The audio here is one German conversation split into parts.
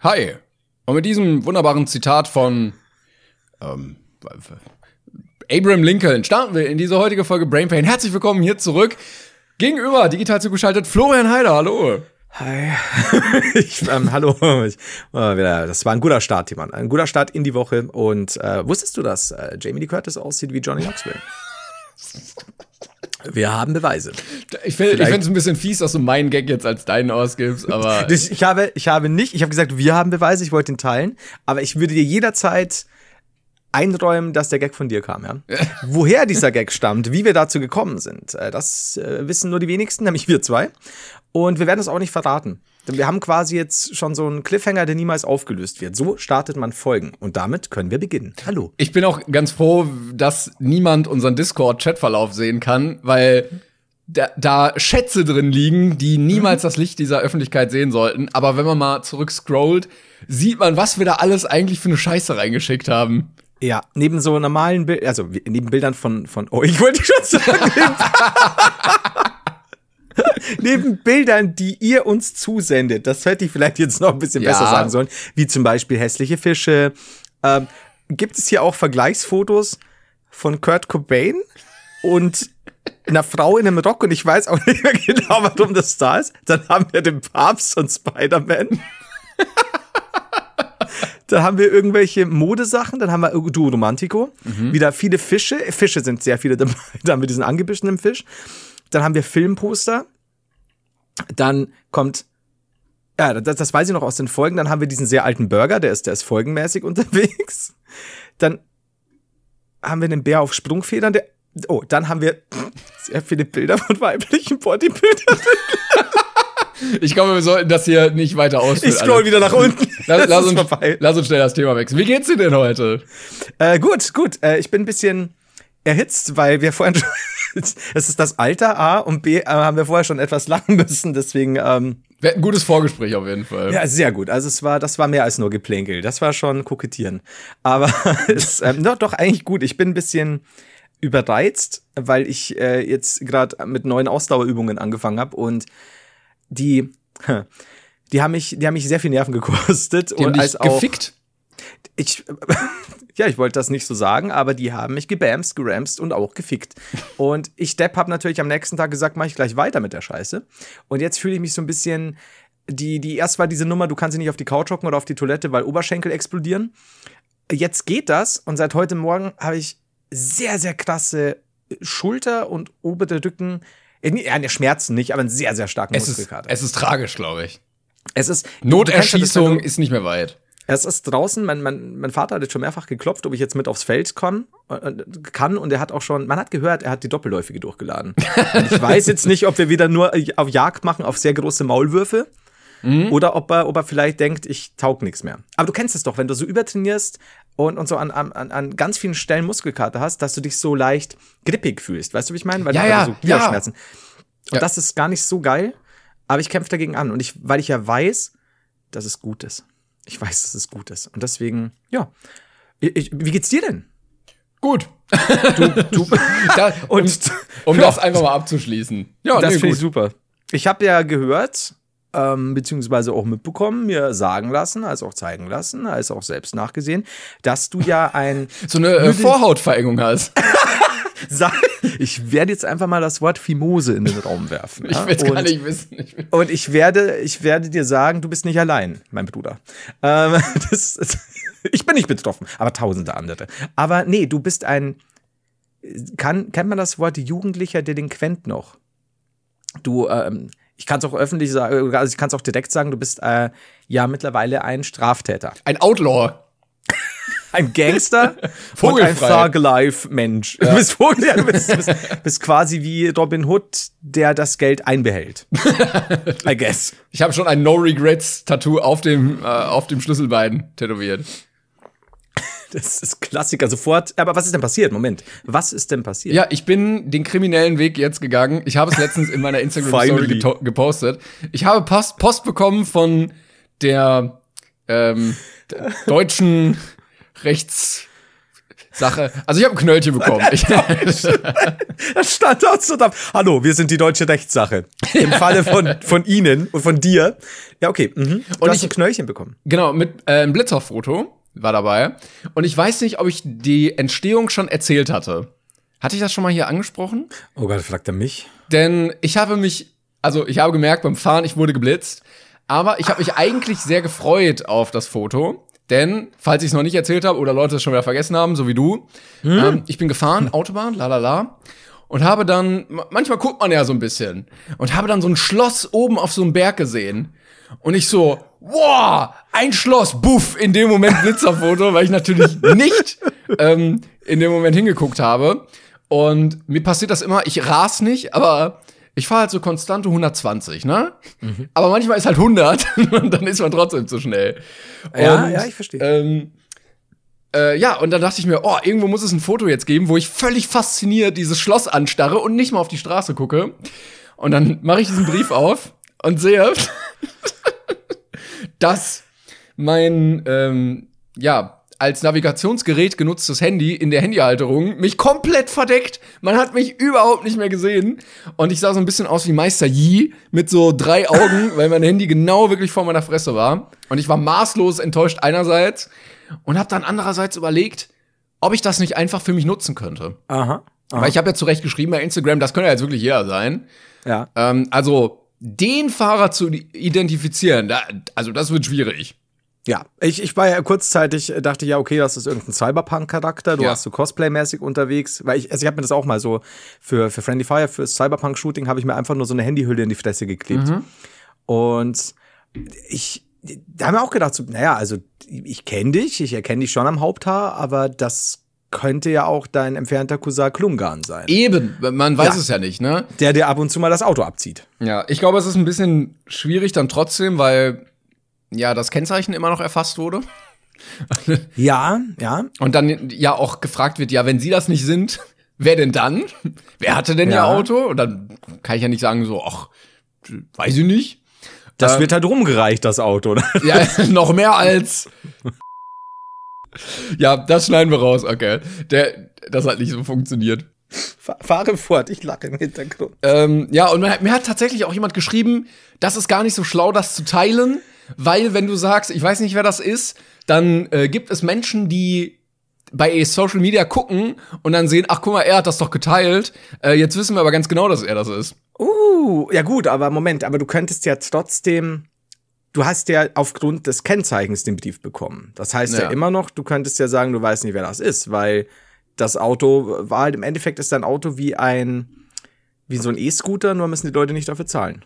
Hi. Und mit diesem wunderbaren Zitat von ähm, Abraham Lincoln starten wir in diese heutige Folge Brain Pain. Herzlich willkommen hier zurück. Gegenüber, digital zugeschaltet, Florian Heider, hallo. Hi. ich, ähm, hallo. Ich, äh, wieder, das war ein guter Start, Timon. Ein guter Start in die Woche. Und äh, wusstest du, dass äh, Jamie Lee Curtis aussieht wie Johnny Knoxville? Wir haben Beweise. Ich finde es ein bisschen fies, dass du meinen Gag jetzt als deinen ausgibst, aber Das, ich, habe, ich habe nicht, ich habe gesagt, wir haben Beweise, ich wollte ihn teilen, aber ich würde dir jederzeit einräumen, dass der Gag von dir kam, ja. Woher dieser Gag stammt, wie wir dazu gekommen sind, äh, das äh, wissen nur die wenigsten, nämlich wir zwei. Und wir werden es auch nicht verraten. Denn wir haben quasi jetzt schon so einen Cliffhanger, der niemals aufgelöst wird. So startet man Folgen. Und damit können wir beginnen. Hallo. ich bin auch ganz froh, dass niemand unseren Discord-Chatverlauf sehen kann, weil da, da Schätze drin liegen, die niemals das Licht dieser Öffentlichkeit sehen sollten. Aber wenn man mal zurück scrollt, sieht man, was wir da alles eigentlich für eine Scheiße reingeschickt haben. Ja, neben so normalen Bildern, also neben Bildern von, von, oh, ich wollte schon sagen, neben Bildern, die ihr uns zusendet, das hätte ich vielleicht jetzt noch ein bisschen Ja. besser sagen sollen, wie zum Beispiel hässliche Fische, ähm, gibt es hier auch Vergleichsfotos von Kurt Cobain und einer Frau in einem Rock und ich weiß auch nicht mehr genau, warum das da ist. Dann haben wir den Papst und Spider-Man. Dann haben wir irgendwelche Modesachen, dann haben wir Duo Romantico, wieder viele Fische, Fische sind sehr viele dabei, dann haben wir diesen angebissenen Fisch. Dann haben wir Filmposter, dann kommt, ja, das, das weiß ich noch aus den Folgen, dann haben wir diesen sehr alten Burger, der ist, der ist folgenmäßig unterwegs. Dann haben wir einen Bär auf Sprungfedern, der, oh, dann haben wir sehr viele Bilder von weiblichen Bodybuildern. Ich glaube, wir sollten das hier nicht weiter ausführen. Ich scroll wieder nach unten. Lass, lass, uns, lass uns schnell das Thema wechseln. Wie geht's dir denn heute? Äh, gut, gut. Äh, ich bin ein bisschen erhitzt, weil wir vorhin schon. Es ist das Alter A und B äh, haben wir vorher schon etwas lachen müssen. Deswegen, ähm, Wir hatten ein gutes Vorgespräch auf jeden Fall. ja, sehr gut. Also es war, das war mehr als nur Geplänkel. Das war schon kokettieren. Aber es ähm, doch, doch eigentlich gut. Ich bin ein bisschen überreizt, weil ich äh, jetzt gerade mit neuen Ausdauerübungen angefangen habe und die, die haben mich, die haben mich sehr viel Nerven gekostet Die haben und dich als auch gefickt. ich, ja, ich wollte das nicht so sagen, aber die haben mich gebamst, geramst und auch gefickt. Und ich, Depp, habe natürlich am nächsten Tag gesagt, mache ich gleich weiter mit der Scheiße. Und jetzt fühle ich mich so ein bisschen, die, die erst war diese Nummer, du kannst dich nicht auf die Couch hocken oder auf die Toilette, weil Oberschenkel explodieren. Jetzt geht das und seit heute Morgen habe ich sehr, sehr krasse Schulter- und obere Rücken, äh, ne, Schmerzen nicht, aber einen sehr, sehr starken Es ist, Muskelkater. es ist tragisch, glaube ich. es ist, das, Noterschießung du- ist nicht mehr weit. Es ist draußen, mein, mein, mein Vater hat jetzt schon mehrfach geklopft, ob ich jetzt mit aufs Feld kann, äh, kann und er hat auch schon, man hat gehört, er hat die Doppelläufige durchgeladen. Und ich weiß jetzt nicht, ob wir wieder nur auf Jagd machen auf sehr große Maulwürfe oder ob er, ob er vielleicht denkt, ich taug nichts mehr. Aber du kennst es doch, wenn du so übertrainierst und, und so an, an, an ganz vielen Stellen Muskelkater hast, dass du dich so leicht grippig fühlst. Weißt du, wie ich meine? Weil Ja, du ja, so ja. Gliederschmerzen. Und Ja. das ist gar nicht so geil, aber ich kämpfe dagegen an. Und ich, weil ich ja weiß, dass es gut ist. Ich weiß, dass es gut ist. Und deswegen, ja. Ich, wie geht's dir denn? Gut. Du, Da, um Und- um Ja. das einfach mal abzuschließen. Ja, das nee, finde ich super. Ich habe ja gehört, ähm, beziehungsweise auch mitbekommen, mir sagen lassen, als auch zeigen lassen, als auch selbst nachgesehen, dass du ja ein So eine äh, Vorhautverengung hast. Ich werde jetzt einfach mal das Wort Fimose in den Raum werfen. Ich ja? will es gar Und- nicht wissen. Ich Und ich werde, ich werde dir sagen, du bist nicht allein, mein Bruder. Ähm, das, ich bin nicht betroffen, aber tausende andere. Aber nee, du bist ein, kann, kennt man das Wort jugendlicher Delinquent noch? Du, ähm, ich kann es auch öffentlich sagen, also ich kann es auch direkt sagen, du bist äh, ja mittlerweile ein Straftäter. Ein Outlaw. Ein Gangster und ein. Thug-Life-Mensch. Du, bist Vogel, ja, du bist, bist, bist quasi wie Robin Hood, der das Geld einbehält. I guess. Ich habe schon ein No Regrets Tattoo auf dem äh, auf dem Schlüsselbein tätowiert. Das ist Klassiker sofort. Aber was ist denn passiert? Moment. Was ist denn passiert? Ja, ich bin den kriminellen Weg jetzt gegangen. Ich habe es letztens in meiner Instagram Story Finally. geto- gepostet. Ich habe Post, Post bekommen von der ähm, der deutschen Rechtssache. Also ich habe ein Knöllchen bekommen. Ich, Das stand dort so da. Hallo, wir sind die deutsche Rechtssache. Im Falle von, von Ihnen und von dir. Ja, okay. Mhm. Du Und hast ich- ein Knöllchen bekommen. Genau, mit äh, einem Blitzerfoto war dabei. Und ich weiß nicht, ob ich die Entstehung schon erzählt hatte. Hatte ich das schon mal hier angesprochen? Oh Gott, fragt er mich. Denn ich habe mich, also ich habe gemerkt beim Fahren, ich wurde geblitzt. Aber ich habe mich eigentlich sehr gefreut auf das Foto. Denn, falls ich es noch nicht erzählt habe oder Leute es schon wieder vergessen haben, so wie du, ähm, ich bin gefahren, Autobahn, la la la. Und habe dann, ma- manchmal guckt man ja so ein bisschen, und habe dann so ein Schloss oben auf so einem Berg gesehen. Und ich so, wow, ein Schloss, buff, in dem Moment Blitzerfoto, weil ich natürlich nicht ähm, in dem Moment hingeguckt habe. Und mir passiert das immer, ich ras nicht, aber ich fahre halt so konstante 120, ne? Aber manchmal ist halt 100 und dann ist man trotzdem zu schnell. Ja, und, ja, ich verstehe. Ähm, äh, ja, und dann dachte ich mir, oh, irgendwo muss es ein Foto jetzt geben, wo ich völlig fasziniert dieses Schloss anstarre und nicht mal auf die Straße gucke. Und dann mache ich diesen Brief auf und sehe, dass mein, ähm, ja, als Navigationsgerät genutztes Handy in der Handyhalterung mich komplett verdeckt. Man hat mich überhaupt nicht mehr gesehen. Und ich sah so ein bisschen aus wie Meister Yi mit so drei Augen, weil mein Handy genau wirklich vor meiner Fresse war. Und ich war maßlos enttäuscht einerseits und habe dann andererseits überlegt, ob ich das nicht einfach für mich nutzen könnte. Aha. Weil ich habe ja zu Recht geschrieben bei Instagram, das könnte ja jetzt wirklich jeder sein. Ja. Ähm, also den Fahrer zu identifizieren, da, also das wird schwierig. Ja, ich, ich war ja kurzzeitig, äh, dachte ja, okay, das ist irgendein Cyberpunk-Charakter, du Ja. warst so Cosplay-mäßig unterwegs, weil ich, also ich habe mir das auch mal so für, für Friendly Fire, fürs Cyberpunk-Shooting, habe ich mir einfach nur so eine Handyhülle in die Fresse geklebt. Und ich, da haben wir auch gedacht, so, naja, also ich kenne dich, ich erkenne dich schon am Haupthaar, aber das könnte ja auch dein entfernter Cousin Klungan sein, Eben, man weiß Ja. es ja nicht, ne? der dir ab und zu mal das Auto abzieht. Ja, ich glaube, es ist ein bisschen schwierig dann trotzdem, weil ja das Kennzeichen immer noch erfasst wurde Ja, ja, und dann ja auch gefragt wird, ja, wenn Sie das nicht sind, wer denn dann? Wer hatte denn Ihr Ja. Auto? Und dann kann ich ja nicht sagen so, ach, weiß ich nicht. das Ähm, wird halt rumgereicht, das Auto. ne? Ja, noch mehr als. Ja, das schneiden wir raus, okay. Der, das hat nicht so funktioniert. Fahr- Fahre fort, ich lache im Hintergrund. Ähm, ja, und mir, hat- mir hat tatsächlich auch jemand geschrieben, das ist gar nicht so schlau, das zu teilen, weil wenn du sagst, ich weiß nicht, wer das ist, dann äh, gibt es Menschen, die bei Social Media gucken und dann sehen, ach guck mal, er hat das doch geteilt. Äh, jetzt wissen wir aber ganz genau, dass er das ist. Uh, ja gut, aber Moment, aber du könntest ja trotzdem, du hast ja aufgrund des Kennzeichens den Brief bekommen. Das heißt ja. Ja. immer noch, du könntest ja sagen, du weißt nicht, wer das ist, weil das Auto war halt, im Endeffekt ist dein Auto wie ein, wie so ein E-Scooter, nur müssen die Leute nicht dafür zahlen.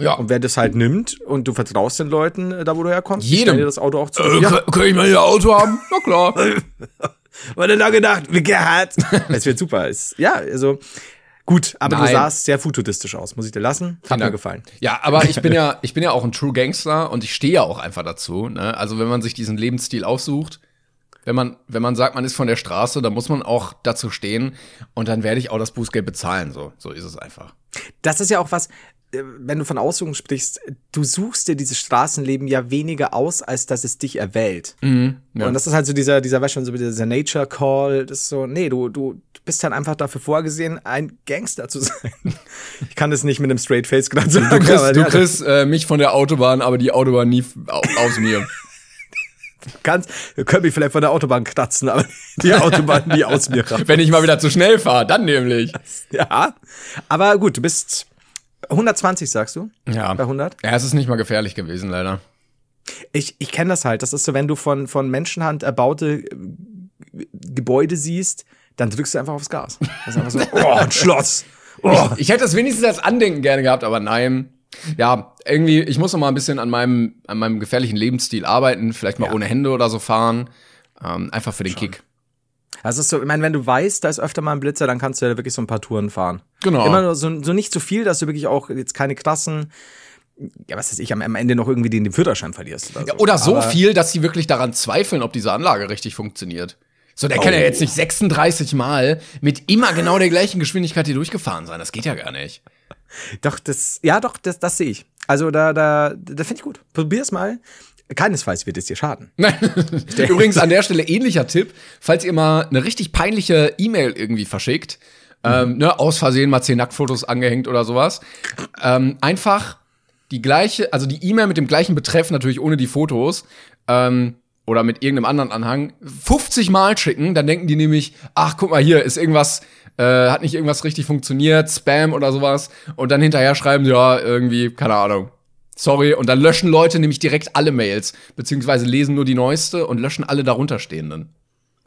Ja. Und wer das halt nimmt und du vertraust den Leuten, äh, da wo du herkommst, Jedem. dir das Auto auch zu. Äh, ja. kann, ich mal ihr Auto haben? Na klar. Was denn da gedacht? Wie gehabt? Es wird super. Es, ja, also gut, aber Nein. du sahst sehr futuristisch aus, muss ich dir lassen. Hat mir gefallen. Ja, aber ich bin ja, ich bin ja auch ein True Gangster und ich stehe ja auch einfach dazu. Ne? Also wenn man sich diesen Lebensstil aussucht, wenn man, wenn man sagt, man ist von der Straße, dann muss man auch dazu stehen und dann werde ich auch das Bußgeld bezahlen. So, so ist es einfach. Das ist ja auch was, wenn du von Aussuchung sprichst, du suchst dir dieses Straßenleben ja weniger aus, als dass es dich erwählt. ja. Und das ist halt so dieser, dieser, weißt du, so dieser Nature Call, das ist so, nee, du, du bist dann einfach dafür vorgesehen, ein Gangster zu sein. Ich kann das nicht mit einem Straight Face gerade sagen. Du kriegst, aber du ja, kriegst äh, mich von der Autobahn, aber die Autobahn nie aus mir. du kannst, du könnt mich vielleicht von der Autobahn kratzen, aber die Autobahn nie aus mir raus. Wenn ich mal wieder zu schnell fahre, dann nämlich. Ja, aber gut, du bist 120, sagst du? Ja. Bei 100? Ja, es ist nicht mal gefährlich gewesen, leider. Ich, ich kenne das halt. Das ist so, wenn du von, von Menschenhand erbaute äh, Gebäude siehst, dann drückst du einfach aufs Gas. Das ist einfach so, oh, ein Schloss. Oh. Ich hätte es wenigstens als Andenken gerne gehabt, aber nein. Ja, irgendwie, ich muss noch mal ein bisschen an meinem, an meinem gefährlichen Lebensstil arbeiten, vielleicht mal ohne Hände oder so fahren. Ähm, einfach für den Kick. Also es ist so, ich meine, wenn du weißt, da ist öfter mal ein Blitzer, dann kannst du ja wirklich so ein paar Touren fahren. Genau. Immer nur so, so nicht zu viel, dass du wirklich auch jetzt keine krassen, ja, was weiß ich, am am Ende noch irgendwie den, den Führerschein verlierst. Oder so, Ja, oder so Aber- viel, dass sie wirklich daran zweifeln, ob diese Anlage richtig funktioniert. So, der kann ja Oh. jetzt nicht 36 Mal mit immer genau der gleichen Geschwindigkeit hier durchgefahren sein. Das geht ja gar nicht. Doch, das, ja, doch, das, das sehe ich. Also da, da, da finde ich gut. Probier's mal. Keinesfalls wird es dir schaden. Nein. Übrigens an der Stelle ähnlicher Tipp, falls ihr mal eine richtig peinliche E-Mail irgendwie verschickt, ähm, ne, aus Versehen mal zehn Nacktfotos angehängt oder sowas, ähm, einfach die gleiche, also die E-Mail mit dem gleichen Betreff, natürlich ohne die Fotos, ähm, oder mit irgendeinem anderen Anhang, 50 Mal schicken, dann denken die nämlich, ach, guck mal hier, ist irgendwas, äh, hat nicht irgendwas richtig funktioniert, Spam oder sowas, und dann hinterher schreiben ja, irgendwie, keine Ahnung, Sorry, und dann löschen Leute nämlich direkt alle Mails, beziehungsweise lesen nur die neueste und löschen alle darunterstehenden.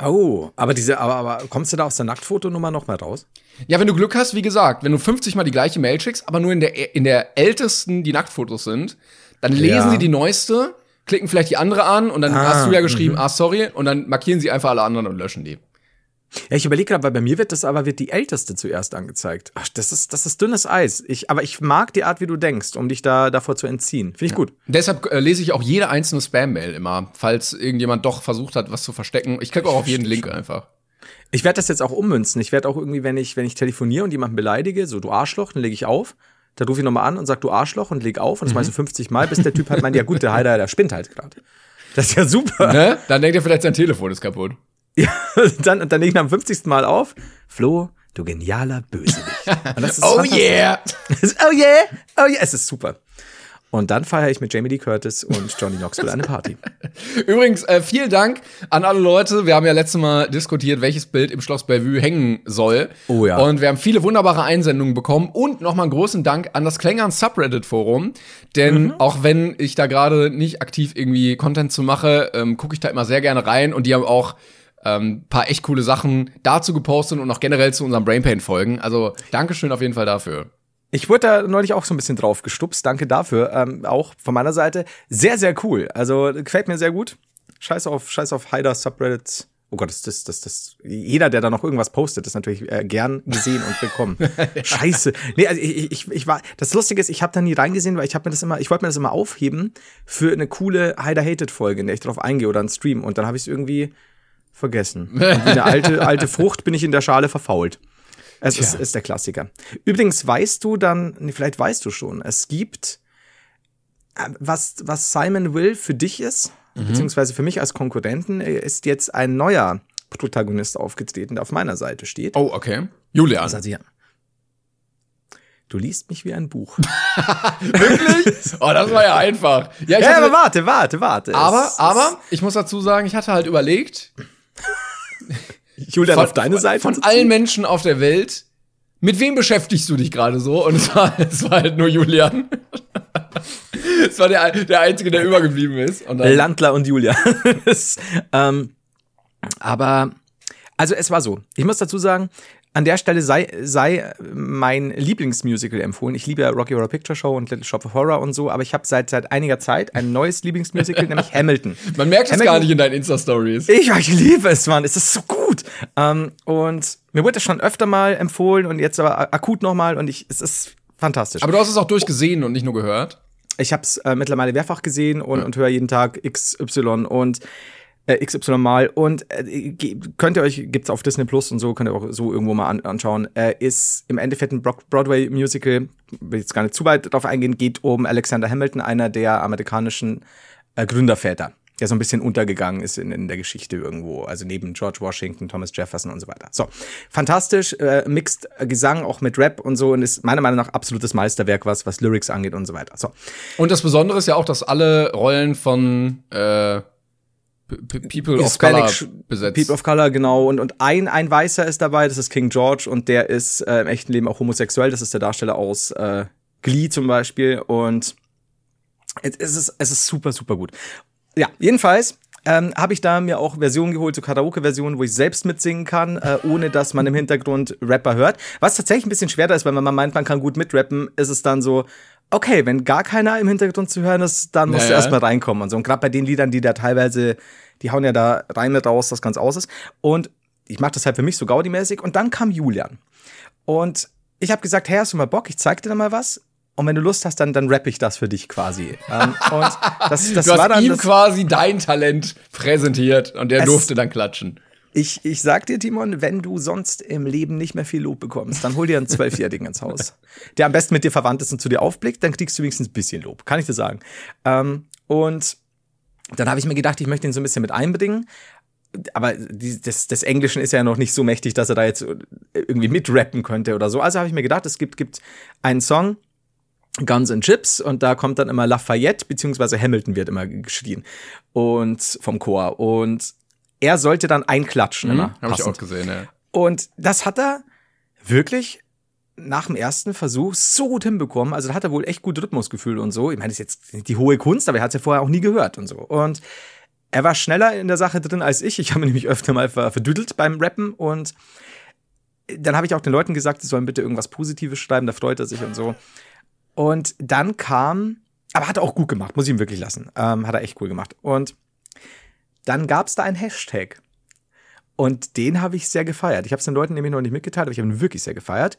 Oh, aber diese, aber, aber kommst du da aus der Nacktfotonummer noch mal raus? Ja, wenn du Glück hast, wie gesagt, wenn du 50 mal die gleiche Mail schickst, aber nur in der, in der ältesten die Nacktfotos sind, dann lesen Ja. sie die neueste, klicken vielleicht die andere an und dann hast du ja geschrieben, ah, sorry, und dann markieren sie einfach alle anderen und löschen die. Ja, ich überlege gerade, weil bei mir wird das aber wird die älteste zuerst angezeigt. Ach, das ist das ist dünnes Eis. Ich, aber ich mag die Art, wie du denkst, um dich da davor zu entziehen. Finde ich gut. Deshalb äh, lese ich auch jede einzelne Spam-Mail immer, falls irgendjemand doch versucht hat, was zu verstecken. Ich klicke auch auf jeden Link einfach. Ich werde das jetzt auch ummünzen. Ich werde auch irgendwie, wenn ich wenn ich telefoniere und jemanden beleidige, so du Arschloch, dann lege ich auf. Dann rufe ich nochmal an und sag du Arschloch und leg auf und das mache ich so 50 Mal, bis der Typ halt meint, ja gut, der Heider, der spinnt halt gerade. Das ist ja super. Ne? Dann denkt er vielleicht, sein Telefon ist kaputt. Ja, dann, und dann lege ich am 50. Mal auf. Flo, du genialer Bösewicht. Oh yeah! oh yeah, oh yeah, es ist super. Und dann feiere ich mit Jamie Lee Curtis und Johnny Knoxville eine Party. Übrigens, äh, vielen Dank an alle Leute. Wir haben ja letztes Mal diskutiert, welches Bild im Schloss Bellevue hängen soll. Oh ja. Und wir haben viele wunderbare Einsendungen bekommen. Und nochmal einen großen Dank an das Klängern Subreddit-Forum. Denn Mhm. auch wenn ich da gerade nicht aktiv irgendwie Content zu mache, ähm, gucke ich da immer sehr gerne rein. Und die haben auch ähm, paar echt coole Sachen dazu gepostet und auch generell zu unserem Brainpain-Folgen. Also Dankeschön auf jeden Fall dafür. Ich wurde da neulich auch so ein bisschen drauf gestupst. Danke dafür. Ähm, auch von meiner Seite. Sehr, sehr cool. Also gefällt mir sehr gut. Scheiß auf, scheiß auf Haider Subreddits. Oh Gott, das, das, das, das, jeder, der da noch irgendwas postet, ist natürlich äh, gern gesehen und willkommen. Scheiße. Nee, also ich, ich, ich war, das Lustige ist, ich habe da nie reingesehen, weil ich habe mir das immer, ich wollte mir das immer aufheben für eine coole Haider Hated Folge, in der ich drauf eingehe oder einen Stream und dann habe ich es irgendwie vergessen. Und wie eine alte, alte Frucht bin ich in der Schale verfault. Es ist, ist der Klassiker. Übrigens weißt du dann, nee, vielleicht weißt du schon, es gibt, äh, was, was Simon Will für dich ist, beziehungsweise für mich als Konkurrenten, äh, ist jetzt ein neuer Protagonist aufgetreten, der auf meiner Seite steht. Oh, okay. Julian. Also, ja. Du liest mich wie ein Buch. Wirklich? oh, das war ja einfach. Ja, ich ja, aber warte, warte, warte. aber, Es- aber, ich muss dazu sagen, ich hatte halt überlegt, Julian auf deine Seite. Von allen Menschen auf der Welt. Mit wem beschäftigst du dich gerade so? Und es war, es war halt nur Julian. es war der, der Einzige, der übergeblieben ist. Und Landler und Julia. Das, ähm, aber, also es war so. Ich muss dazu sagen, an der Stelle sei, sei mein Lieblingsmusical empfohlen. Ich liebe ja Rocky Horror Picture Show und Little Shop of Horror und so, aber ich habe seit, seit einiger Zeit ein neues Lieblingsmusical, nämlich Hamilton. man merkt es Hamilton- gar nicht in deinen Insta-Stories. Ich, ich liebe es, Mann. Es ist so gut. Ähm, und mir wurde es schon öfter mal empfohlen und jetzt aber akut nochmal und ich, es ist fantastisch. Aber du hast es auch durchgesehen und nicht nur gehört. Ich habe es äh, mittlerweile mehrfach gesehen und, und höre jeden Tag XY und äh, XY mal. Und äh, könnt ihr euch, gibt's auf Disney Plus und so, könnt ihr auch so irgendwo mal an, anschauen. Äh, ist im Endeffekt ein Broadway-Musical, will jetzt gar nicht zu weit darauf eingehen, geht um Alexander Hamilton, einer der amerikanischen äh, Gründerväter, der so ein bisschen untergegangen ist in, in der Geschichte irgendwo. Also neben George Washington, Thomas Jefferson und so weiter. So, fantastisch, äh, äh, Gesang auch mit Rap und so und ist meiner Meinung nach absolutes Meisterwerk, was, was Lyrics angeht und so weiter. So. Und das Besondere ist ja auch, dass alle Rollen von äh, People of Color besetzt. People of Color, genau. Und, und ein, ein Weißer ist dabei, das ist King George und der ist äh, im echten Leben auch homosexuell. Das ist der Darsteller aus äh, Glee zum Beispiel. Und es, ist, es ist super, super gut. Ja, jedenfalls ähm, habe ich da mir auch Versionen geholt, so Karaoke-Versionen, wo ich selbst mitsingen kann, äh, ohne dass man im Hintergrund Rapper hört. Was tatsächlich ein bisschen schwerer ist, weil wenn man meint, man kann gut mitrappen, ist es dann so, okay, wenn gar keiner im Hintergrund zu hören ist, dann musst du Naja. erstmal reinkommen und so. Und gerade bei den Liedern, die da teilweise, die hauen ja da rein und raus, das ganz aus ist. Und ich mache das halt für mich so Gaudi-mäßig. Und dann kam Julian. Und ich habe gesagt, hey, hast du mal Bock? Ich zeig dir da mal was. Und wenn du Lust hast, dann, dann rapp ich das für dich quasi. ähm, und das, das Du war hast dann ihm quasi dein Talent präsentiert und der durfte dann klatschen. Ich, ich sag dir, Timon, wenn du sonst im Leben nicht mehr viel Lob bekommst, dann hol dir einen Zwölfjährigen ins Haus, der am besten mit dir verwandt ist und zu dir aufblickt, dann kriegst du wenigstens ein bisschen Lob, kann ich dir sagen. Ähm, und dann habe ich mir gedacht, ich möchte ihn so ein bisschen mit einbringen. Aber die, das, das Englischen ist ja noch nicht so mächtig, dass er da jetzt irgendwie mitrappen könnte oder so. Also habe ich mir gedacht, es gibt, gibt einen Song, Guns and Chips und da kommt dann immer Lafayette beziehungsweise Hamilton wird immer geschrien und vom Chor und er sollte dann einklatschen immer. Habe ich auch gesehen, ja. Und das hat er wirklich nach dem ersten Versuch so gut hinbekommen. Also da hat er wohl echt gut Rhythmusgefühl und so. Ich meine, das ist jetzt die hohe Kunst, aber er hat es ja vorher auch nie gehört und so. Und er war schneller in der Sache drin als ich. Ich habe mich nämlich öfter mal ver- verdüdelt beim Rappen und dann habe ich auch den Leuten gesagt, sie sollen bitte irgendwas Positives schreiben, da freut er sich und so. Und dann kam, aber hat er auch gut gemacht, muss ich ihm wirklich lassen. Ähm, hat er echt cool gemacht. Und dann gab es da einen Hashtag. Und den habe ich sehr gefeiert. Ich habe es den Leuten nämlich noch nicht mitgeteilt, aber ich habe ihn wirklich sehr gefeiert.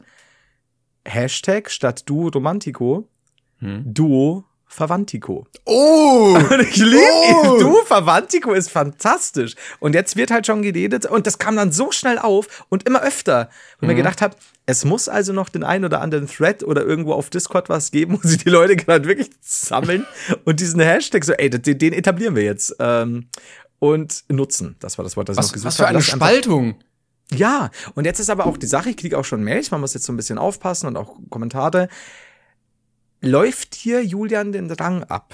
Hashtag statt Duo Romantico, Duo Verwantico. Oh! Und ich liebe Oh. ihn. Duo Verwantico ist fantastisch. Und jetzt wird halt schon geredet und das kam dann so schnell auf und immer öfter. Und Mhm. mir gedacht habe, es muss also noch den einen oder anderen Thread oder irgendwo auf Discord was geben, wo sich die Leute gerade wirklich sammeln und diesen Hashtag so, ey, den, den etablieren wir jetzt. Ähm, und nutzen. Das war das Wort, das ich noch Was, gesucht was für habe. eine Spaltung. Ja, und jetzt ist aber auch die Sache, ich kriege auch schon Mails, man muss jetzt so ein bisschen aufpassen und auch Kommentare. Läuft hier Julian den Rang ab?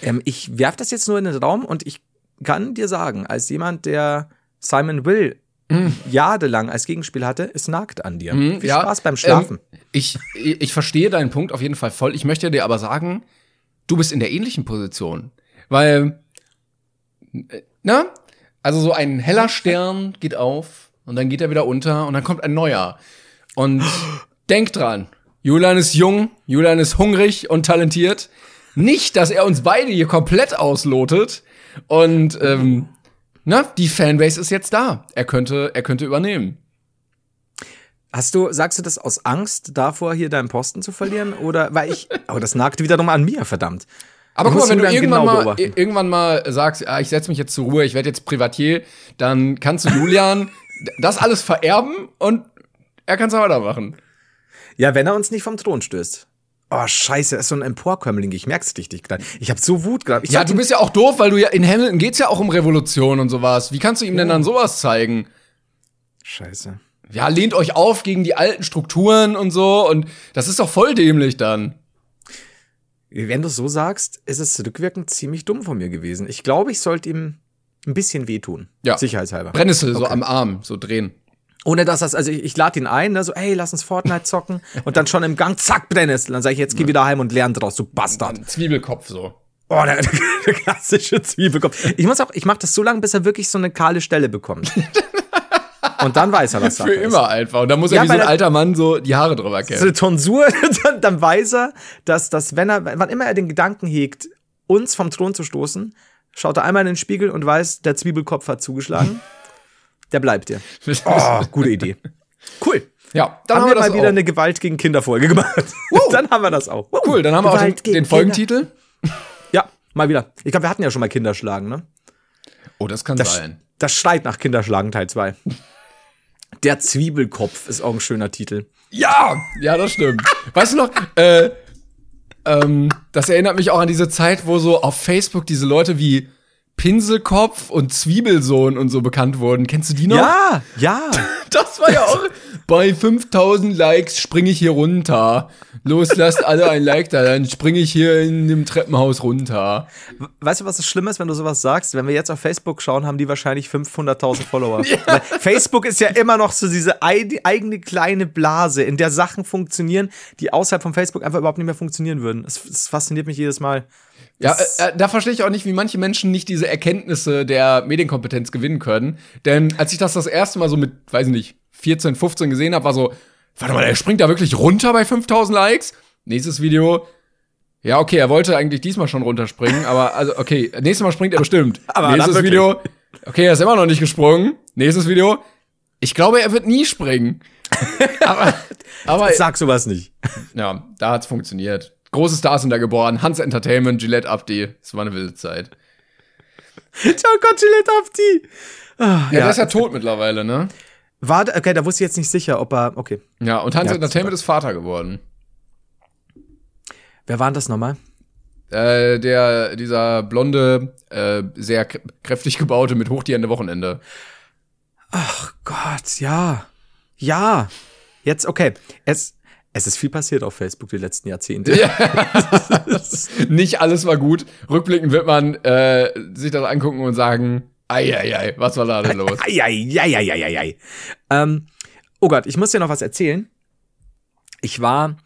Ähm, ich werf das jetzt nur in den Raum und ich kann dir sagen, als jemand, der Simon Will jahrelang als Gegenspiel hatte, es nagt an dir. Mhm, Viel ja, Spaß beim Schlafen. Ähm, ich, ich verstehe deinen Punkt auf jeden Fall voll. Ich möchte dir aber sagen, du bist in der ähnlichen Position. Weil, äh, na, also so ein heller Stern geht auf und dann geht er wieder unter und dann kommt ein neuer. Und denk dran, Julian ist jung, Julian ist hungrig und talentiert. Nicht, dass er uns beide hier komplett auslotet. Und ähm, na, die Fanbase ist jetzt da. Er könnte, er könnte übernehmen. Hast du, sagst du das aus Angst davor, hier deinen Posten zu verlieren? Oder, weil ich, aber das nagt wiederum an mir, verdammt. Aber guck mal, wenn du irgendwann genau mal, beobachten. irgendwann mal sagst, ah, ich setze mich jetzt zur Ruhe, ich werde jetzt Privatier, dann kannst du Julian das alles vererben und er kann es weitermachen. Ja, wenn er uns nicht vom Thron stößt. Oh, scheiße, er ist so ein Emporkömmling. Ich merk's richtig gerade. Ich habe so Wut gerade. Ich Ja, du bist ja auch doof, weil du ja in Hamilton geht's ja auch um Revolution und sowas. Wie kannst du ihm denn dann sowas zeigen? Scheiße. Ja, lehnt euch auf gegen die alten Strukturen und so und das ist doch voll dämlich dann. Wenn du so sagst, ist es rückwirkend ziemlich dumm von mir gewesen. Ich glaube, ich sollte ihm ein bisschen wehtun. Ja. Sicherheitshalber. Brennnessel so Okay. am Arm, so drehen. Ohne dass das, also ich, ich lade ihn ein, ne, so, ey, lass uns Fortnite zocken. und dann schon im Gang, zack, Brennnessel. Dann sage ich, jetzt geh wieder heim und lern draus, du Bastard. Ein Zwiebelkopf so. Oh, der, der klassische Zwiebelkopf. Ich muss auch, ich mache das so lange, bis er wirklich so eine kahle Stelle bekommt. Und dann weiß er, was Sache Für ist. immer einfach. Und da muss Ja, er wie so ein er- alter Mann so die Haare drüber so kämmen. eine Tonsur, dann, dann weiß er, dass, dass wenn er, wann immer er den Gedanken hegt, uns vom Thron zu stoßen, schaut er einmal in den Spiegel und weiß, der Zwiebelkopf hat zugeschlagen. Der bleibt dir. Oh, gute Idee. Cool. Ja, dann haben haben wir mal wieder auch. eine Gewalt gegen Kinderfolge gemacht. dann haben wir das auch. Wow. Cool, dann haben wir auch den, Gewalt den Folgentitel. Ja, mal wieder. Ich glaube, wir hatten ja schon mal Kinderschlagen, ne? Oh, das kann Das, sein. das schreit nach Kinderschlagen Teil 2. Der Zwiebelkopf ist auch ein schöner Titel. Ja, ja, das stimmt. weißt du noch, äh, ähm, das erinnert mich auch an diese Zeit, wo so auf Facebook diese Leute wie Pinselkopf und Zwiebelsohn und so bekannt wurden. Kennst du die noch? Ja, ja. Das war ja auch. Bei 5000 Likes springe ich hier runter. Los, lasst alle ein Like da, dann springe ich hier in dem Treppenhaus runter. Weißt du, was das Schlimme ist, wenn du sowas sagst? Wenn wir jetzt auf Facebook schauen, haben die wahrscheinlich 500.000 Follower. Weil Facebook ist ja immer noch so diese ei- eigene kleine Blase, in der Sachen funktionieren, die außerhalb von Facebook einfach überhaupt nicht mehr funktionieren würden. Das fasziniert mich jedes Mal. Ja, äh, äh, da verstehe ich auch nicht, wie manche Menschen nicht diese Erkenntnisse der Medienkompetenz gewinnen können. Denn als ich das das erste Mal so mit, weiß ich nicht, 14, 15 gesehen habe, war so, warte mal, der springt da wirklich runter bei 5000 Likes? Nächstes Video. Ja, okay, er wollte eigentlich diesmal schon runterspringen, aber also okay, nächstes Mal springt er bestimmt. Aber Nächstes. Video. Okay, er ist immer noch nicht gesprungen. Nächstes Video. Ich glaube, er wird nie springen. aber aber Sag sowas nicht. ja, da hat's funktioniert. Große Stars sind da geboren. Hans Entertainment, Gillette Abdi. Es war eine wilde Zeit. Ciao Gott, Gillette Abdi. Ah, Ja, ja. der ist ja tot mittlerweile, ne? War, okay, da wusste ich jetzt nicht sicher, ob er, okay. Ja, und Hans Ja, Entertainment ist Vater geworden. Wer war denn das nochmal? Äh, der, dieser blonde, äh, sehr krä- kräftig gebaute mit hochtiernde Wochenende. Gott, ja. Ja. Jetzt, okay. Es, es ist viel passiert auf Facebook die letzten Jahrzehnte. Nicht alles war gut. Rückblickend wird man äh, sich das angucken und sagen, ei, was war da denn los? Eieieiei. Ähm, oh Gott, ich muss dir noch was erzählen. Ich war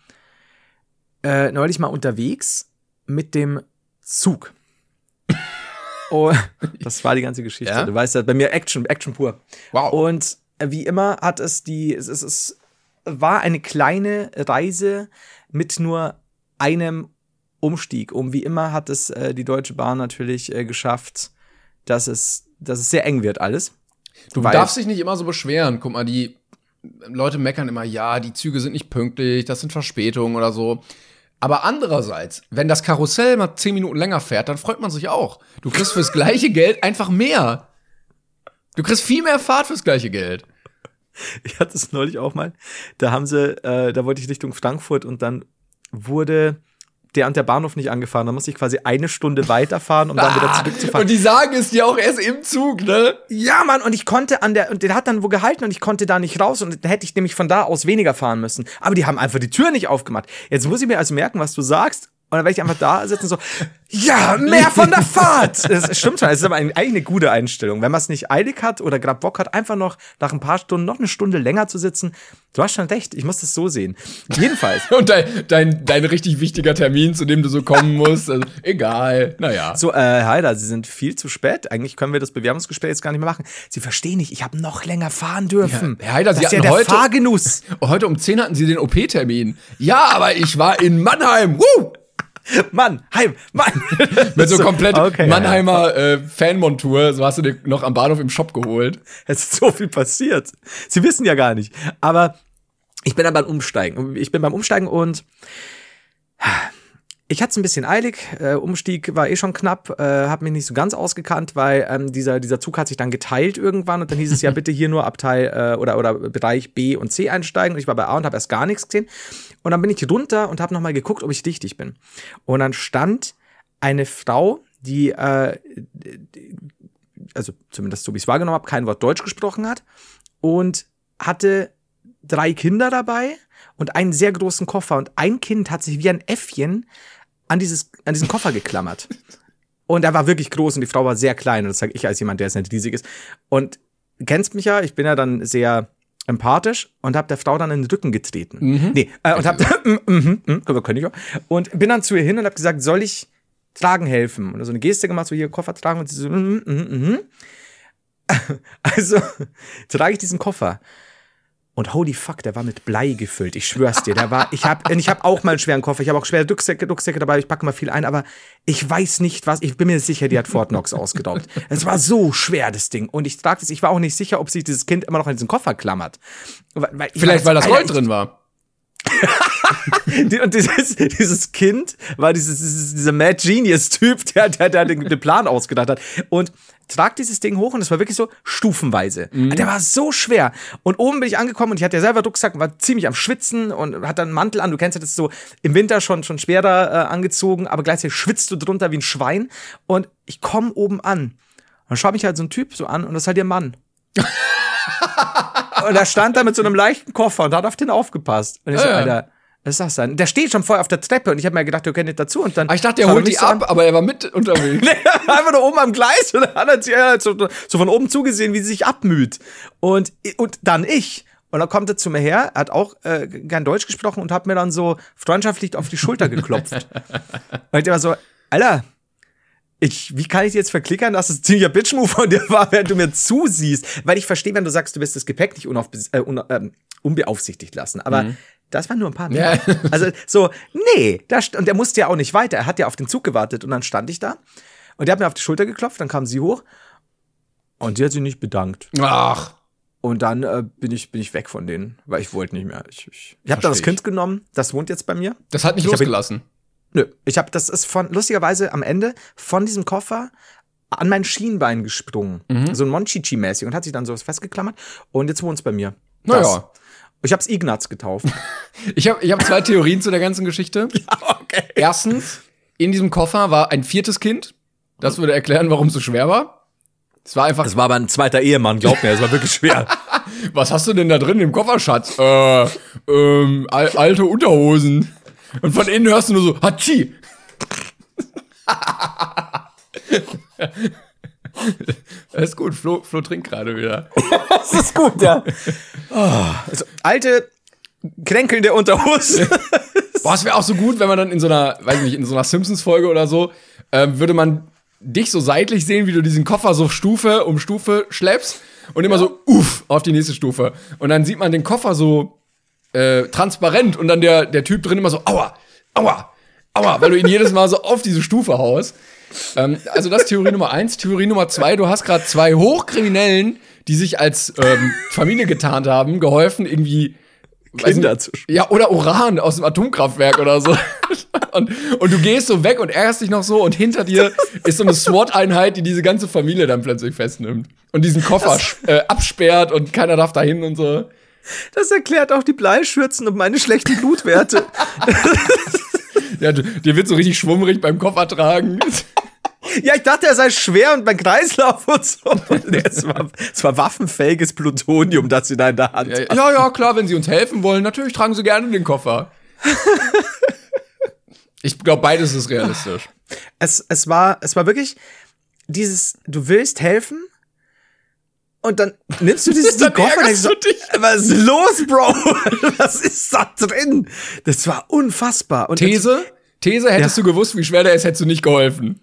äh, neulich mal unterwegs mit dem Zug. Oh, das war die ganze Geschichte. Ja? Du weißt ja, bei mir Action, Action pur. Wow. Und äh, wie immer hat es die, es, es war eine kleine Reise mit nur einem Umstieg. Und wie immer hat es äh, die Deutsche Bahn natürlich äh, geschafft, dass es, dass es sehr eng wird alles. Du darfst dich nicht immer so beschweren. Guck mal, die Leute meckern immer, ja, die Züge sind nicht pünktlich, das sind Verspätungen oder so. Aber andererseits, wenn das Karussell mal zehn Minuten länger fährt, dann freut man sich auch. Du kriegst fürs gleiche Geld einfach mehr. Du kriegst viel mehr Fahrt fürs gleiche Geld. Ich hatte es neulich auch mal. Da haben sie, äh, da wollte ich Richtung Frankfurt und dann wurde der und der Bahnhof nicht angefahren. Da musste ich quasi eine Stunde weiterfahren, um dann wieder zurückzufahren. Und die sagen es dir auch erst im Zug, ne? Ja, Mann, und ich konnte an der, und der hat dann wo gehalten und ich konnte da nicht raus und dann hätte ich nämlich von da aus weniger fahren müssen. Aber die haben einfach die Tür nicht aufgemacht. Jetzt muss ich mir also merken, was du sagst. Und dann werde ich einfach da sitzen so, ja, mehr von der Fahrt. Das stimmt schon, das ist aber eigentlich eine gute Einstellung. Wenn man es nicht eilig hat oder gerade Bock hat, einfach noch nach ein paar Stunden noch eine Stunde länger zu sitzen. Du hast schon recht, ich muss das so sehen. Jedenfalls. Und dein, dein, dein richtig wichtiger Termin, zu dem du so kommen musst, also, egal, naja. So, äh, Heider, Sie sind viel zu spät. Eigentlich können wir das Bewerbungsgespräch jetzt gar nicht mehr machen. Sie verstehen nicht, ich habe noch länger fahren dürfen. Ja, Herr Heider, Sie das ja hatten der heute- Fahrgenuss. Heute um 10 hatten sie den OP-Termin. Ja, aber ich war in Mannheim. Woo! Mann, Heim, Mann. Mit so komplett okay, ja, Mannheimer äh, Fanmontur. So hast du dir noch am Bahnhof im Shop geholt. Es ist so viel passiert. Sie wissen ja gar nicht. Aber ich bin dann beim Umsteigen. Ich bin beim Umsteigen und ich hatte es ein bisschen eilig. Äh, Umstieg war eh schon knapp. Äh, habe mich nicht so ganz ausgekannt, weil ähm, dieser, dieser Zug hat sich dann geteilt irgendwann und dann hieß es ja bitte hier nur Abteil äh, oder, oder Bereich B und C einsteigen. Und ich war bei A und habe erst gar nichts gesehen. Und dann bin ich runter und habe nochmal geguckt, ob ich richtig bin. Und dann stand eine Frau, die äh, also zumindest so wie ich es wahrgenommen habe, kein Wort Deutsch gesprochen hat und hatte drei Kinder dabei und einen sehr großen Koffer und ein Kind hat sich wie ein Äffchen an, dieses, an diesen Koffer geklammert. Und er war wirklich groß und die Frau war sehr klein und das sage ich als jemand, der jetzt nicht riesig ist. Und kennst mich ja, ich bin ja dann sehr empathisch und habe der Frau dann in den Rücken getreten. Nee, äh, und mhm, mhm, aber kann ich auch. Und bin dann zu ihr hin und habe gesagt, soll ich tragen helfen? Und so eine Geste gemacht, so hier Koffer tragen und sie so, mhm, mhm, mhm. Also trage ich diesen Koffer. Und holy fuck, der war mit Blei gefüllt. Ich schwör's dir, der war, ich hab, ich hab auch mal einen schweren Koffer. Ich habe auch schwere Rucksäcke, Rucksäcke dabei. Ich packe mal viel ein, aber ich weiß nicht was. Ich bin mir sicher, die hat Fort Knox ausgedauert. Es war so schwer, das Ding. Und ich das, ich war auch nicht sicher, ob sich dieses Kind immer noch an diesen Koffer klammert. Weil, weil ich Vielleicht, weil das Gold Alter, drin war. Und dieses, dieses Kind war dieses, dieses, dieser Mad Genius-Typ, der, der, der den, Plan ausgedacht hat. Und tragt dieses Ding hoch und es war wirklich so stufenweise. Der war so schwer. Und oben bin ich angekommen und ich hatte ja selber Rucksack und war ziemlich am Schwitzen und hatte einen Mantel an. Du kennst ja das so im Winter schon, schon schwerer äh, angezogen, aber gleichzeitig schwitzt du drunter wie ein Schwein. Und ich komme oben an. Und dann schaut mich halt so ein Typ so an und das ist halt ihr Mann. und er stand da mit so einem leichten Koffer und hat auf den aufgepasst. Und ich so, Ja, ja. Alter, was ist das denn? Der steht schon vorher auf der Treppe und ich habe mir gedacht, der gehört nicht dazu. Und dann Aber ich dachte, er holt die so ab, aber er war mit unterwegs. einfach nur oben am Gleis und dann hat er halt so, so von oben zugesehen, wie sie sich abmüht. Und, und dann ich. Und dann kommt er zu mir her, hat auch äh, kein Deutsch gesprochen und hat mir dann so freundschaftlich auf die Schulter geklopft. und ich war so, Alter, ich, wie kann ich jetzt verklickern, dass es ein ziemlicher Bitch-Move von dir war, während du mir zusiehst? Weil ich verstehe, wenn du sagst, du wirst das Gepäck nicht äh, un, ähm, unbeaufsichtigt lassen. Aber Das waren nur ein paar Ja. Meter. Also so, nee, da und der musste ja auch nicht weiter. Er hat ja auf den Zug gewartet und dann stand ich da und der hat mir auf die Schulter geklopft, dann kam sie hoch und sie hat sich nicht bedankt. Ach, Und dann äh, bin ich bin ich weg von denen, weil ich wollte nicht mehr. Ich, ich, ich habe da das. Kind genommen, das wohnt jetzt bei mir. das hat nicht Ich losgelassen. Nö, ich habe das ist von lustigerweise am Ende von diesem Koffer an mein Schienbein gesprungen, Mhm. so ein Monchichi mäßig und hat sich dann so festgeklammert und jetzt wohnt's bei mir. Naja. Das. Ich hab's Ignaz getauft. Ich habe ich hab zwei Theorien zu der ganzen Geschichte. okay. Erstens, in diesem Koffer war ein viertes Kind. Das würde erklären, warum es so schwer war. Es war einfach. Das war aber ein zweiter Ehemann, glaub mir, das war wirklich schwer. Was hast du denn da drin im Kofferschatz? Äh, ähm, al alte Unterhosen. Und von innen hörst du nur so, Hatschi. Das ist gut, Flo, Flo trinkt gerade wieder. das ist gut, ja. Also, alte, kränkelnde Unterhose. Boah, es wäre auch so gut, wenn man dann in so einer, weiß ich nicht, in so einer Simpsons-Folge oder so, ähm, würde man dich so seitlich sehen, wie du diesen Koffer so Stufe um Stufe schleppst und immer so, uff, auf die nächste Stufe. Und dann sieht man den Koffer so äh, transparent und dann der, der Typ drin immer so, aua, aua, aua, weil du ihn jedes Mal so auf diese Stufe haust. Ähm, also das ist Theorie Nummer eins. Theorie Nummer zwei, du hast gerade zwei Hochkriminellen, die sich als ähm, Familie getarnt haben, geholfen, irgendwie Kinder nicht, zu Ja, oder Uran aus dem Atomkraftwerk oder so. und, und du gehst so weg und ärgerst dich noch so und hinter dir ist so eine SWAT-Einheit, die diese ganze Familie dann plötzlich festnimmt. Und diesen Koffer äh, absperrt und keiner darf da hin und so. Das erklärt auch die Bleischürzen und meine schlechten Blutwerte. Ja, du, dir wird so richtig schwummrig beim Koffer tragen. ja, ich dachte, er sei schwer und mein Kreislauf und so. Nee, es, war, es war waffenfähiges Plutonium, das sie da in der Hand Ja, ja, ja, klar, wenn sie uns helfen wollen, natürlich tragen sie gerne den Koffer. Ich glaube, beides ist realistisch. es, es war, es war wirklich dieses, du willst helfen und dann nimmst du dieses Dann Koffer und denkst so, was ist los, Bro? Was ist da drin? Das war unfassbar. Und These? These, hättest Ja. du gewusst, wie schwer der ist, hättest du nicht geholfen.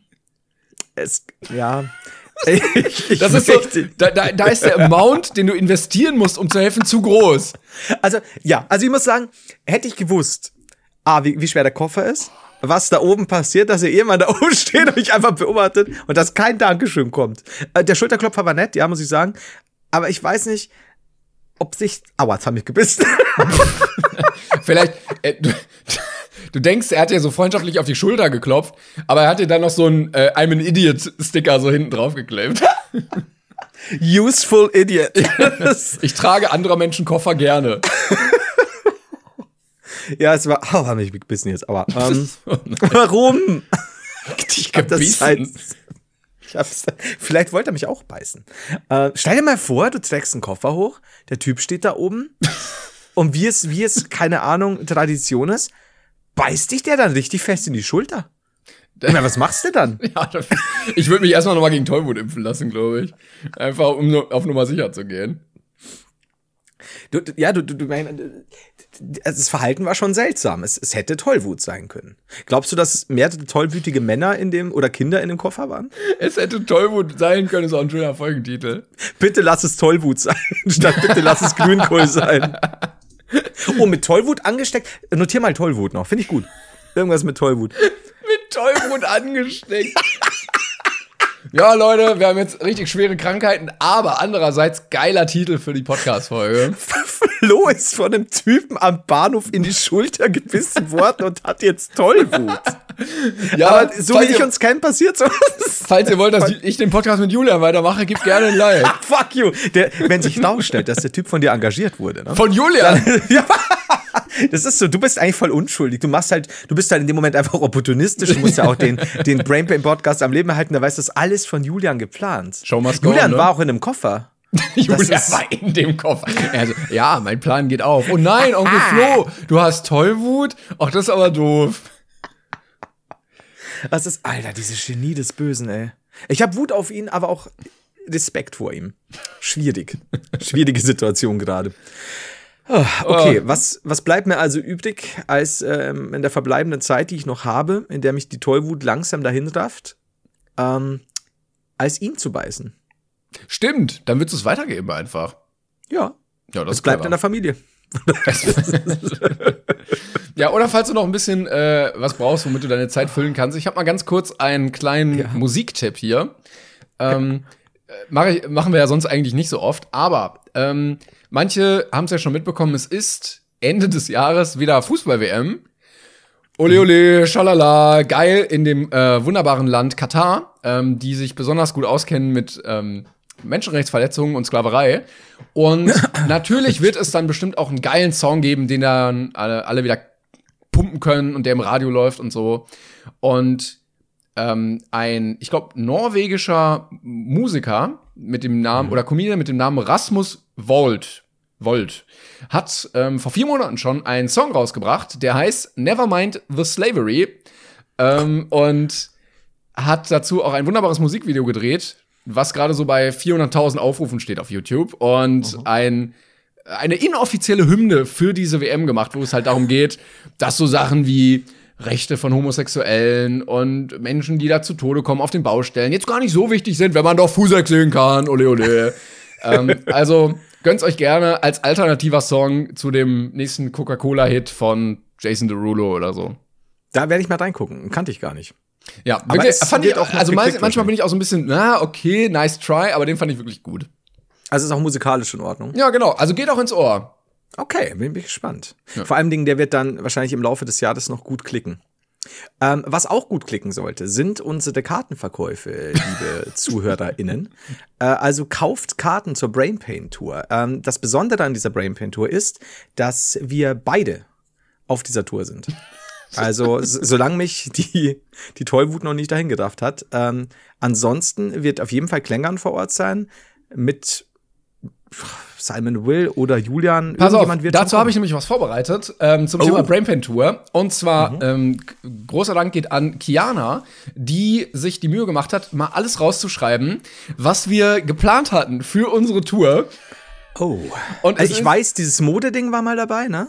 Es, ja. Ich, ich Das ist so, da, da, da ist der Amount, den du investieren musst, um zu helfen, zu groß. Also, ja, also ich muss sagen, hätte ich gewusst, A, wie, wie schwer der Koffer ist, was da oben passiert, dass er jemand da oben steht und mich einfach beobachtet und dass kein Dankeschön kommt. Äh, der Schulterklopfer war nett, ja, muss ich sagen. Aber ich weiß nicht, ob sich. Aua, jetzt haben mich gebissen. Vielleicht, äh, du, du denkst, er hat dir so freundschaftlich auf die Schulter geklopft, aber er hat dir dann noch so einen äh, I'm an Idiot-Sticker so hinten drauf geklebt. Useful Idiot. Ich trage anderer Menschen Koffer gerne. Ja, es war. Aua, haben mich gebissen jetzt, aber. Ähm, warum? Dich hab das seit- gebissen. Ich hab's, vielleicht wollte er mich auch beißen. Äh, stell dir mal vor, du trägst einen Koffer hoch, der Typ steht da oben und wie es, wie es, keine Ahnung, Tradition ist, beißt dich der dann richtig fest in die Schulter. Meine, was machst du dann? Ja, ich würde mich erstmal nochmal gegen Tollwut impfen lassen, glaube ich. Einfach, um auf Nummer sicher zu gehen. Du, ja, du, du, du das Verhalten war schon seltsam. Es, es hätte Tollwut sein können. Glaubst du, dass mehr tollwütige Männer in dem oder Kinder in dem Koffer waren? Es hätte Tollwut sein können, ist auch ein schöner Folgentitel. Bitte lass es Tollwut sein, statt bitte lass es Grünkohl sein. Oh, mit Tollwut angesteckt. Notier mal Tollwut noch, finde ich gut. Irgendwas mit Tollwut. Mit Tollwut angesteckt. Ja, Leute, wir haben jetzt richtig schwere Krankheiten, aber andererseits geiler Titel für die Podcast-Folge. Flo ist von einem Typen am Bahnhof in die Schulter gebissen worden und hat jetzt Tollwut. Ja, Aber so wie ich uns kennen, passiert sowas. falls ihr wollt, dass ich den Podcast mit Julian weitermache, gebt gerne ein Like. Fuck you. Der, wenn sich rausstellt, dass der Typ von dir engagiert wurde, ne? Von Julian. ja. Das ist so, du bist eigentlich voll unschuldig. Du machst halt, du bist halt in dem Moment einfach opportunistisch. Du musst ja auch den, den Brainpain Podcast am Leben erhalten. Da weißt du, das ist alles von Julian geplant. Show must go, Julian ne? war auch in einem Koffer. Julian war in dem Koffer. Also, ja, mein Plan geht auf. Oh nein, Onkel Flo, du hast Tollwut? Ach, das ist aber doof. Was ist, Alter, diese Genie des Bösen, ey. Ich habe Wut auf ihn, aber auch Respekt vor ihm. Schwierig. Schwierige Situation gerade. Ah, Okay, was, was bleibt mir also übrig, als ähm, in der verbleibenden Zeit, die ich noch habe, in der mich die Tollwut langsam dahin rafft, ähm, als ihn zu beißen? Stimmt, dann würdest du es weitergeben einfach. Ja, Ja, das es bleibt in der Familie. ja, oder falls du noch ein bisschen äh, was brauchst, womit du deine Zeit füllen kannst. Ich habe mal ganz kurz einen kleinen Musiktipp hier. Ähm, äh, mach ich, machen wir ja sonst eigentlich nicht so oft, aber ähm, manche haben es ja schon mitbekommen, es ist Ende des Jahres wieder Fußball-WM. Ole, ole, schalala, geil in dem äh, wunderbaren Land Katar, ähm, die sich besonders gut auskennen mit ähm, Menschenrechtsverletzungen und Sklaverei. Und natürlich wird es dann bestimmt auch einen geilen Song geben, den dann alle, alle wieder pumpen können und der im Radio läuft und so. Und ähm, ein, ich glaube, norwegischer Musiker mit dem Namen oder Comedian mit dem Namen Rasmus Volt, Volt hat ähm, vor vier Monaten schon einen Song rausgebracht, der heißt Nevermind the Slavery. Ähm, und hat dazu auch ein wunderbares Musikvideo gedreht, was gerade so bei 400.000 Aufrufen steht auf YouTube und ein eine inoffizielle Hymne für diese WM gemacht, wo es halt darum geht, dass so Sachen wie Rechte von Homosexuellen und Menschen, die da zu Tode kommen auf den Baustellen, jetzt gar nicht so wichtig sind, wenn man doch Fußeck sehen kann. Ole, ole. ähm, also gönnt's euch gerne als alternativer Song zu dem nächsten Coca-Cola-Hit von Jason Derulo oder so. Da werde ich mal reingucken. Kannte ich gar nicht. Ja, Aber wirklich, fand ich, auch also geklickt manchmal bin ich auch so ein bisschen, na, okay, nice try, aber den fand ich wirklich gut. Also ist auch musikalisch in Ordnung. Ja, genau, also geht auch ins Ohr. Okay, bin ich gespannt. Vor allem Dingen, der wird dann wahrscheinlich im Laufe des Jahres noch gut klicken. Ähm, was auch gut klicken sollte, sind unsere Kartenverkäufe, liebe ZuhörerInnen. Äh, also kauft Karten zur Brain Pain Tour. Ähm, das Besondere an dieser Brain Pain Tour ist, dass wir beide auf dieser Tour sind. Also, solange mich die, die Tollwut noch nicht dahin gedacht hat. Ähm, ansonsten wird auf jeden Fall Klängern vor Ort sein mit Simon Will oder Julian. Pass auf, dazu habe ich nämlich was vorbereitet ähm, zum Oh. Thema Brainpan Tour. Und zwar, ähm, g- großer Dank geht an Kiana, die sich die Mühe gemacht hat, mal alles rauszuschreiben, was wir geplant hatten für unsere Tour. Oh. Und also ich weiß, dieses Modeding war mal dabei, ne?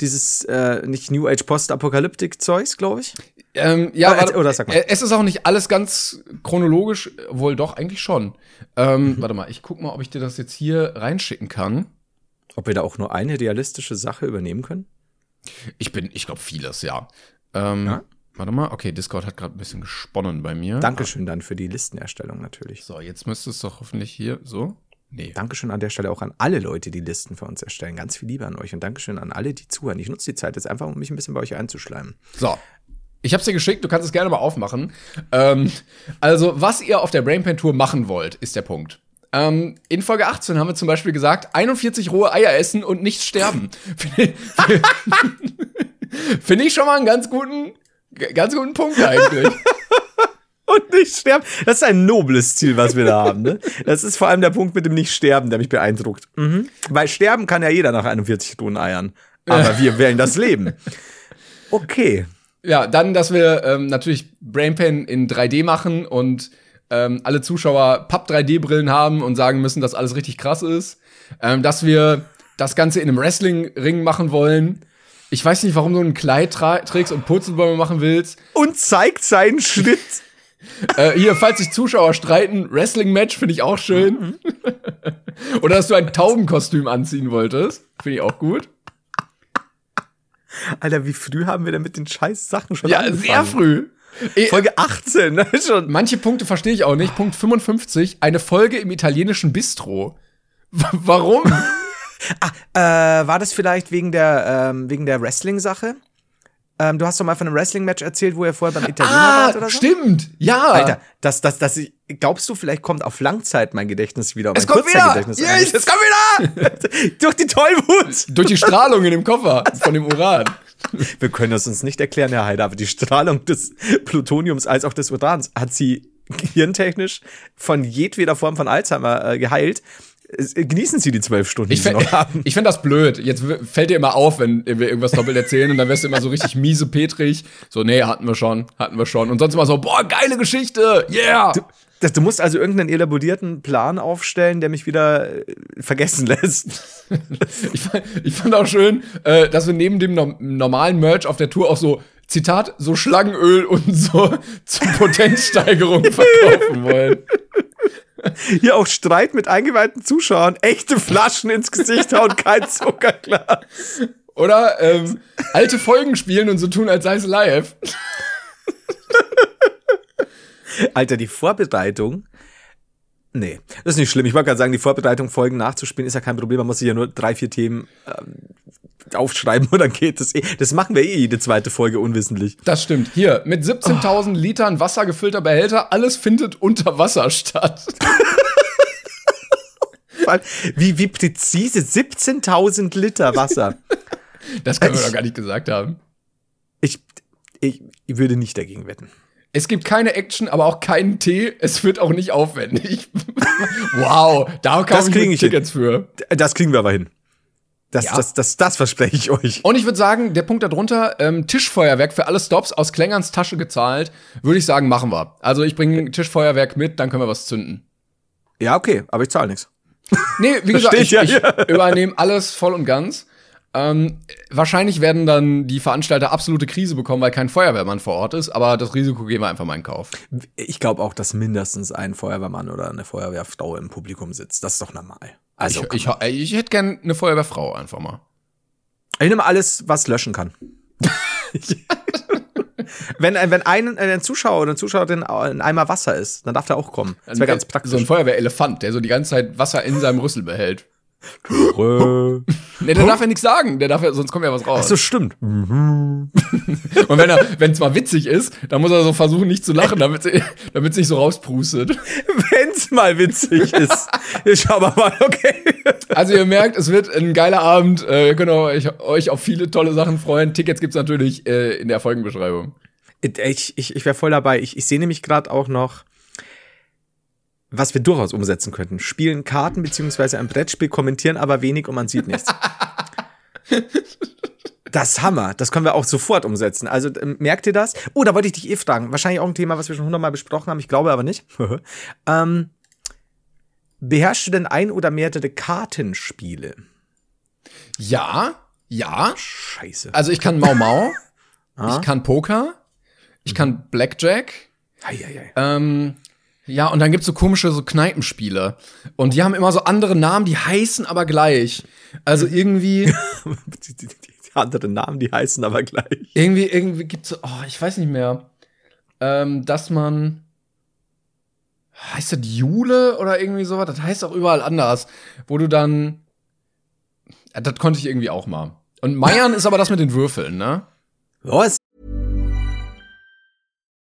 Dieses äh, nicht New Age Postapokalyptik-Zeugs, glaube ich. Ähm, ja, Oder- warte, oder sag mal. äh, es ist auch nicht alles ganz chronologisch, wohl doch, eigentlich schon. Ähm, Warte mal, ich guck mal, ob ich dir das jetzt hier reinschicken kann. Ob wir da auch nur eine realistische Sache übernehmen können? Ich bin, ich glaube, vieles, ja. Ähm, Ja? Warte mal, okay, Discord hat gerade ein bisschen gesponnen bei mir. Dankeschön dann für die Listenerstellung natürlich. So, jetzt müsste es doch hoffentlich hier so. Nee. Dankeschön an der Stelle auch an alle Leute, die Listen für uns erstellen. Ganz viel Liebe an euch und Dankeschön an alle, die zuhören. Ich nutze die Zeit jetzt einfach, um mich ein bisschen bei euch einzuschleimen. So. Ich hab's dir geschickt, du kannst es gerne mal aufmachen. Ähm, also, was ihr auf der Brainpan Tour machen wollt, ist der Punkt. Ähm, in Folge 18 haben wir zum Beispiel gesagt, 41 rohe Eier essen und nicht sterben. Finde ich, schon mal einen ganz guten, ganz guten Punkt eigentlich. Und nicht sterben. Das ist ein nobles Ziel, was wir da haben. Ne? Das ist vor allem der Punkt mit dem Nicht-Sterben, der mich beeindruckt. Mhm. Weil sterben kann ja jeder nach 41 Stunden Eiern. Aber wir wählen das Leben. Okay. Ja, dann, dass wir ähm, natürlich Brainpan in 3D machen und ähm, alle Zuschauer Papp-3D-Brillen haben und sagen müssen, dass alles richtig krass ist. Ähm, dass wir das Ganze in einem Wrestling-Ring machen wollen. Ich weiß nicht, warum du ein Kleid trägst und Purzelbäume machen willst. Und zeigt seinen Schritt. Äh, hier, falls sich Zuschauer streiten, Wrestling-Match finde ich auch schön. Oder dass du ein Taubenkostüm anziehen wolltest. Finde ich auch gut. Alter, wie früh haben wir denn mit den scheiß Sachen schon Ja, angefangen? sehr früh. Folge 18, ne? schon. Manche Punkte verstehe ich auch nicht. Punkt 55, eine Folge im italienischen Bistro. Warum? Äh, war das vielleicht wegen der, ähm, wegen der Wrestling-Sache? Ähm, du hast doch mal von einem Wrestling-Match erzählt, wo ihr vorher beim Italiener wart ah, oder so? stimmt. Ja. Alter, das, das, das, glaubst du, vielleicht kommt auf Langzeit mein Gedächtnis wieder? es mein kommt wieder. Kurzzeitgedächtnis Yes, es kommt wieder. Durch die Tollwut! Durch die Strahlung in dem Koffer von dem Uran. Wir können das uns nicht erklären, Herr Heider, aber die Strahlung des Plutoniums als auch des Urans hat sie hirntechnisch von jedweder Form von Alzheimer äh, geheilt. Es- Genießen Sie die zwölf Stunden, Ich die Sie fände noch haben. ich fänd das blöd. Jetzt fällt dir immer auf, wenn wir irgendwas doppelt erzählen und dann wirst du immer so richtig miese Petrig. So, nee, hatten wir schon, hatten wir schon. Und sonst immer so, boah, geile Geschichte, yeah. Das, du musst also irgendeinen elaborierten Plan aufstellen, der mich wieder äh, vergessen lässt. Ich, fand- ich fand auch schön, äh, dass wir neben dem norm- normalen Merch auf der Tour auch so, Zitat, so Schlangenöl und so zur Potenzsteigerung verkaufen wollen. hier auch Streit mit eingeweihten Zuschauern, echte Flaschen ins Gesicht hauen, kein Zuckerglas. Oder ähm, alte Folgen spielen und so tun, als sei es live. Alter, die Vorbereitung. Nee, das ist nicht schlimm. Ich wollte gerade sagen, die Vorbereitung, Folgen nachzuspielen, ist ja kein Problem. Man muss sich ja nur drei, vier Themen ähm, aufschreiben und dann geht das eh. Das machen wir eh jede zweite Folge unwissentlich. Das stimmt. Hier, mit 17.000 Litern Wasser gefüllter Behälter, alles findet unter Wasser statt. Wie, wie präzise 17.000 Liter Wasser. Das können wir doch gar nicht gesagt haben. Ich, ich, ich würde nicht dagegen wetten. Es gibt keine Action, aber auch keinen Tee. Es wird auch nicht aufwendig. wow, da kann Das ich ich hin. Tickets für. Das kriegen wir aber hin. Das, Ja. das, das, das verspreche ich euch. Und ich würde sagen, der Punkt darunter, ähm, Tischfeuerwerk für alle Stops aus Klängerns Tasche gezahlt, würde ich sagen, machen wir. Also ich bringe Tischfeuerwerk mit, dann können wir was zünden. Ja, okay, aber ich zahle nichts. Nee, wie gesagt, ich, ja ich übernehme alles voll und ganz. Ähm, wahrscheinlich werden dann die Veranstalter absolute Krise bekommen, weil kein Feuerwehrmann vor Ort ist, aber das Risiko gehen wir einfach mal in Kauf. Ich glaube auch, dass mindestens ein Feuerwehrmann oder eine Feuerwehrfrau im Publikum sitzt. Das ist doch normal. Also, ich, ich, ich hätte gern eine Feuerwehrfrau einfach mal. ich nehme alles, was löschen kann. wenn, ein- wenn ein, ein Zuschauer oder eine Zuschauerin ein Eimer Wasser ist, dann darf der auch kommen. Das wäre ganz praktisch. So ein Feuerwehrelefant, der so die ganze Zeit Wasser in seinem Rüssel behält. Ach Nee, der darf ja nichts sagen, der darf ja, sonst kommt ja was raus. so, stimmt. Und wenn er, wenn es mal witzig ist, dann muss er so versuchen, nicht zu lachen, damit damit es nicht so rausprustet. Wenn's mal witzig ist. Schauen wir mal, okay. Also ihr merkt, es wird ein geiler Abend. Äh, ihr könnt euch, euch auf viele tolle Sachen freuen. Tickets gibt's natürlich äh, in der Folgenbeschreibung. Ich, ich, ich wäre voll dabei. Ich, ich sehe nämlich gerade auch noch, was wir durchaus umsetzen könnten. Spielen Karten beziehungsweise ein Brettspiel, kommentieren aber wenig und man sieht nichts. Das Hammer. Das können wir auch sofort umsetzen. Also ähm, merkt ihr das? Oh, da wollte ich dich eh fragen. Wahrscheinlich auch ein Thema, was wir schon hundertmal besprochen haben. Ich glaube aber nicht. ähm, beherrschst du denn ein oder mehrere Kartenspiele? Ja, ja. Scheiße. Also ich kann Mau Mau, Ah. ich kann Poker, ich kann Blackjack. Eieiei. Ähm, ja, und dann gibt's so komische so Kneipenspiele. Und die haben immer so andere Namen, die heißen aber gleich. Also irgendwie, die, die, die anderen Namen, die heißen aber gleich. irgendwie, irgendwie gibt's so, oh, ich weiß nicht mehr, ähm, dass man, heißt das Jule oder irgendwie sowas? Das heißt auch überall anders, wo du dann, das konnte ich irgendwie auch mal. Und Meiern ist aber das mit den Würfeln, ne? Was?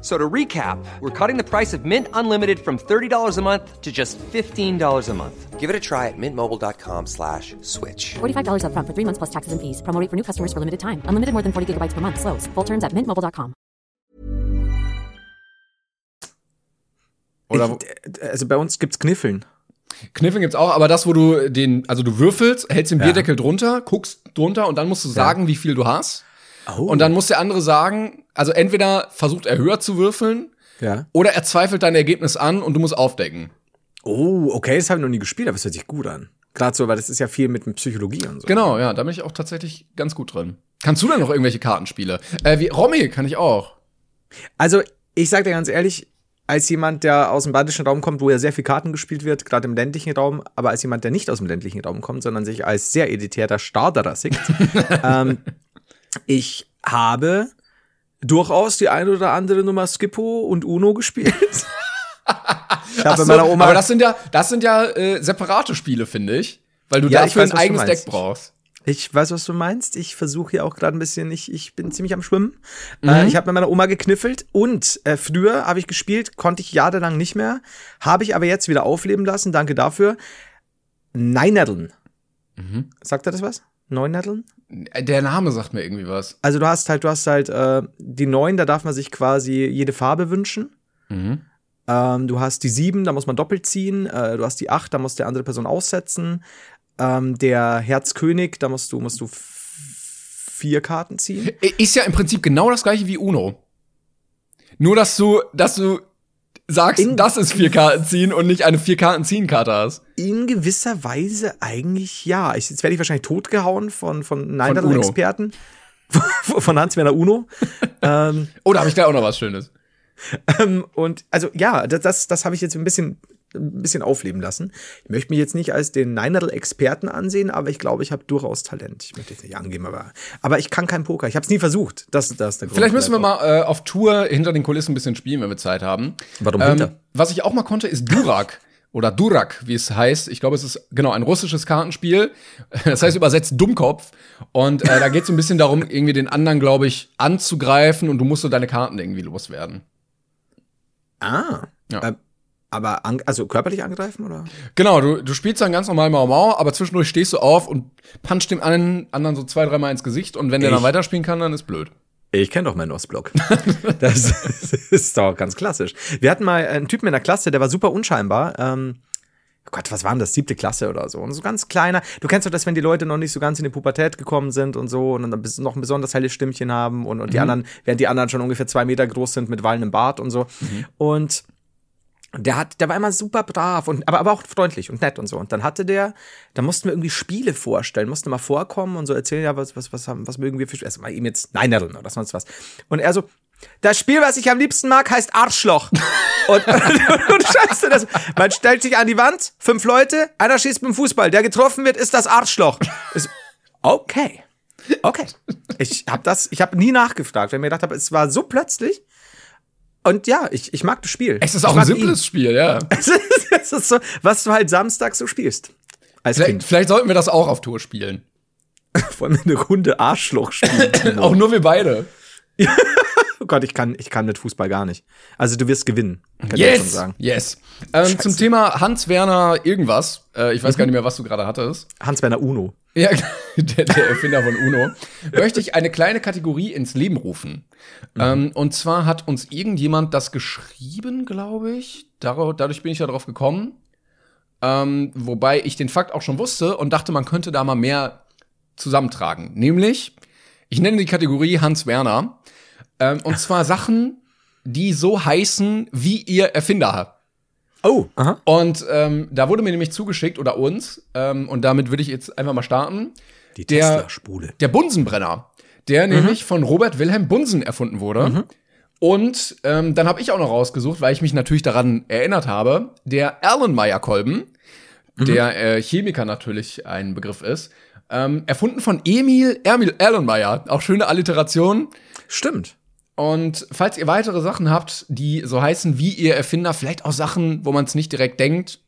So to recap, we're cutting the price of Mint Unlimited from $30 a month to just $15 a month. Give it a try at mintmobile.com slash switch. $45 upfront for three months plus taxes and fees. Promo for new customers for limited time. Unlimited more than 40 gigabytes per month. Slows. Full terms at mintmobile.com. Oder Ich, also bei uns gibt's Kniffeln. Kniffen gibt's auch, aber das, wo du den, also du würfelst, hältst den Bierdeckel drunter, guckst drunter und dann musst du sagen, wie viel du hast. Oh. Und dann muss der andere sagen, also entweder versucht er höher zu würfeln Ja. oder er zweifelt dein Ergebnis an und du musst aufdecken. Oh, okay, das habe ich noch nie gespielt, aber es hört sich gut an. Gerade so, weil das ist ja viel mit Psychologie und so. Genau, ja, da bin ich auch tatsächlich ganz gut drin. Kannst du denn noch irgendwelche Kartenspiele? Äh, wie Romy kann ich auch. Also, ich sag dir ganz ehrlich, als jemand, der aus dem badischen Raum kommt, wo ja sehr viel Karten gespielt wird, gerade im ländlichen Raum, aber als jemand, der nicht aus dem ländlichen Raum kommt, sondern sich als sehr elitärer Starterer sieht, ähm, ich habe durchaus die eine oder andere Nummer Skippo und Uno gespielt. ich habe so, meiner Oma aber das sind ja, das sind ja äh, separate Spiele, finde ich. Weil du Ja, dafür weiß, ein eigenes. Deck brauchst. Ich weiß, was du meinst. Ich versuche hier auch gerade ein bisschen, ich, ich bin ziemlich am Schwimmen. Mhm. Äh, ich habe mit meiner Oma gekniffelt und äh, früher habe ich gespielt, konnte ich jahrelang nicht mehr, habe ich aber jetzt wieder aufleben lassen, danke dafür. Neinerdeln. Mhm. Sagt er das was? Neunnerdeln? Der Name sagt mir irgendwie was. Also du hast halt, du hast halt äh, die neun, da darf man sich quasi jede Farbe wünschen. Mhm. Ähm, du hast die sieben, da muss man doppelt ziehen. Äh, du hast die acht, da muss der andere Person aussetzen. Ähm, der Herzkönig, da musst du, musst du vier Karten ziehen. Ist ja im Prinzip genau das gleiche wie Uno. Nur, dass du, dass du sagst, dass es vier Karten ziehen und nicht eine vier Karten ziehen Karte hast. In gewisser Weise eigentlich ja. Ich, jetzt werde ich wahrscheinlich totgehauen von, von Uno. Nein-Experten. von Hans-Werner Uno. ähm, Oh, da habe ich gleich auch noch was Schönes. ähm, und also ja, das, das, das habe ich jetzt ein bisschen, ein bisschen aufleben lassen. Ich möchte mich jetzt nicht als den Neinadel-Experten ansehen, aber ich glaube, ich habe durchaus Talent. Ich möchte es nicht angeben, aber, aber ich kann kein Poker. Ich habe es nie versucht. Das, das ist der Grund. Vielleicht müssen wir mal äh, auf Tour hinter den Kulissen ein bisschen spielen, wenn wir Zeit haben. Ähm, Warum hinter? Was ich auch mal konnte, ist Durak. Oder Durak, wie es heißt. Ich glaube, es ist genau ein russisches Kartenspiel. Das heißt übersetzt Dummkopf. Und äh, da geht es so ein bisschen darum, irgendwie den anderen, glaube ich, anzugreifen und du musst so deine Karten irgendwie loswerden. Ah. Ja. Ähm, aber an, also körperlich angreifen oder? Genau, du, du spielst dann ganz normal Mau Mau, aber zwischendurch stehst du auf und punchst dem anderen, anderen so zwei, dreimal ins Gesicht und wenn der dann weiterspielen kann, dann ist blöd. Ich kenne doch meinen Ostblock. das ist doch ganz klassisch. Wir hatten mal einen Typen in der Klasse, der war super unscheinbar. Ähm, oh Gott, was war denn das? Siebte Klasse oder so. Und so ganz kleiner. Du kennst doch das, wenn die Leute noch nicht so ganz in die Pubertät gekommen sind und so und dann noch ein besonders helles Stimmchen haben und, und die anderen, während die anderen schon ungefähr zwei Meter groß sind mit wallendem Bart und so. Und der hat, der war immer super brav und aber, aber auch freundlich und nett und so. Und dann hatte der, da mussten wir irgendwie Spiele vorstellen, mussten mal vorkommen und so erzählen, ja, was, was, was haben, was mögen wir für Spiele? Also mal ihm jetzt Neinerln oder sonst was. Und er so, das Spiel, was ich am liebsten mag, heißt Arschloch. und, und, und scheiße, das, man stellt sich an die Wand, fünf Leute, einer schießt mit dem Fußball, der getroffen wird, ist das Arschloch. Ist, okay. Okay. Ich habe das, ich habe nie nachgefragt, weil ich mir gedacht habe, es war so plötzlich. Und ja, ich, ich mag das Spiel. Es ist auch ein mag ihn. simples Spiel, ja. Es ist, es ist so, was du halt samstags so spielst. Vielleicht, vielleicht sollten wir das auch auf Tour spielen. Vor allem eine Runde Arschloch spielen. Auch nur wir beide. oh Gott, ich kann, ich kann mit Fußball gar nicht. Also du wirst gewinnen, kann ich schon Yes! sagen. Yes. Ähm, zum Thema Hans-Werner irgendwas. Äh, ich weiß gar nicht mehr, was du gerade hattest. Hans-Werner Uno. Ja, der, der Erfinder von Uno. möchte ich eine kleine Kategorie ins Leben rufen. Ähm, und zwar hat uns irgendjemand das geschrieben, glaube ich. Dar dadurch bin ich ja drauf gekommen. Ähm, wobei ich den Fakt auch schon wusste und dachte, man könnte da mal mehr zusammentragen. Nämlich, ich nenne die Kategorie Hans Werner. Ähm, und zwar Sachen, die so heißen wie ihr Erfinder. Oh, aha. Und ähm, da wurde mir nämlich zugeschickt, oder uns, ähm, und damit würde ich jetzt einfach mal starten. Die Tesla-Spule. Der Bunsenbrenner, der nämlich von Robert Wilhelm Bunsen erfunden wurde. Und ähm, dann habe ich auch noch rausgesucht, weil ich mich natürlich daran erinnert habe, der Erlenmeyer-Kolben, der äh, Chemiker natürlich ein Begriff ist, ähm, erfunden von Emil Emil Erlenmeyer. Auch schöne Alliteration. Stimmt. Und falls ihr weitere Sachen habt, die so heißen wie ihr Erfinder, vielleicht auch Sachen, wo man es nicht direkt denkt,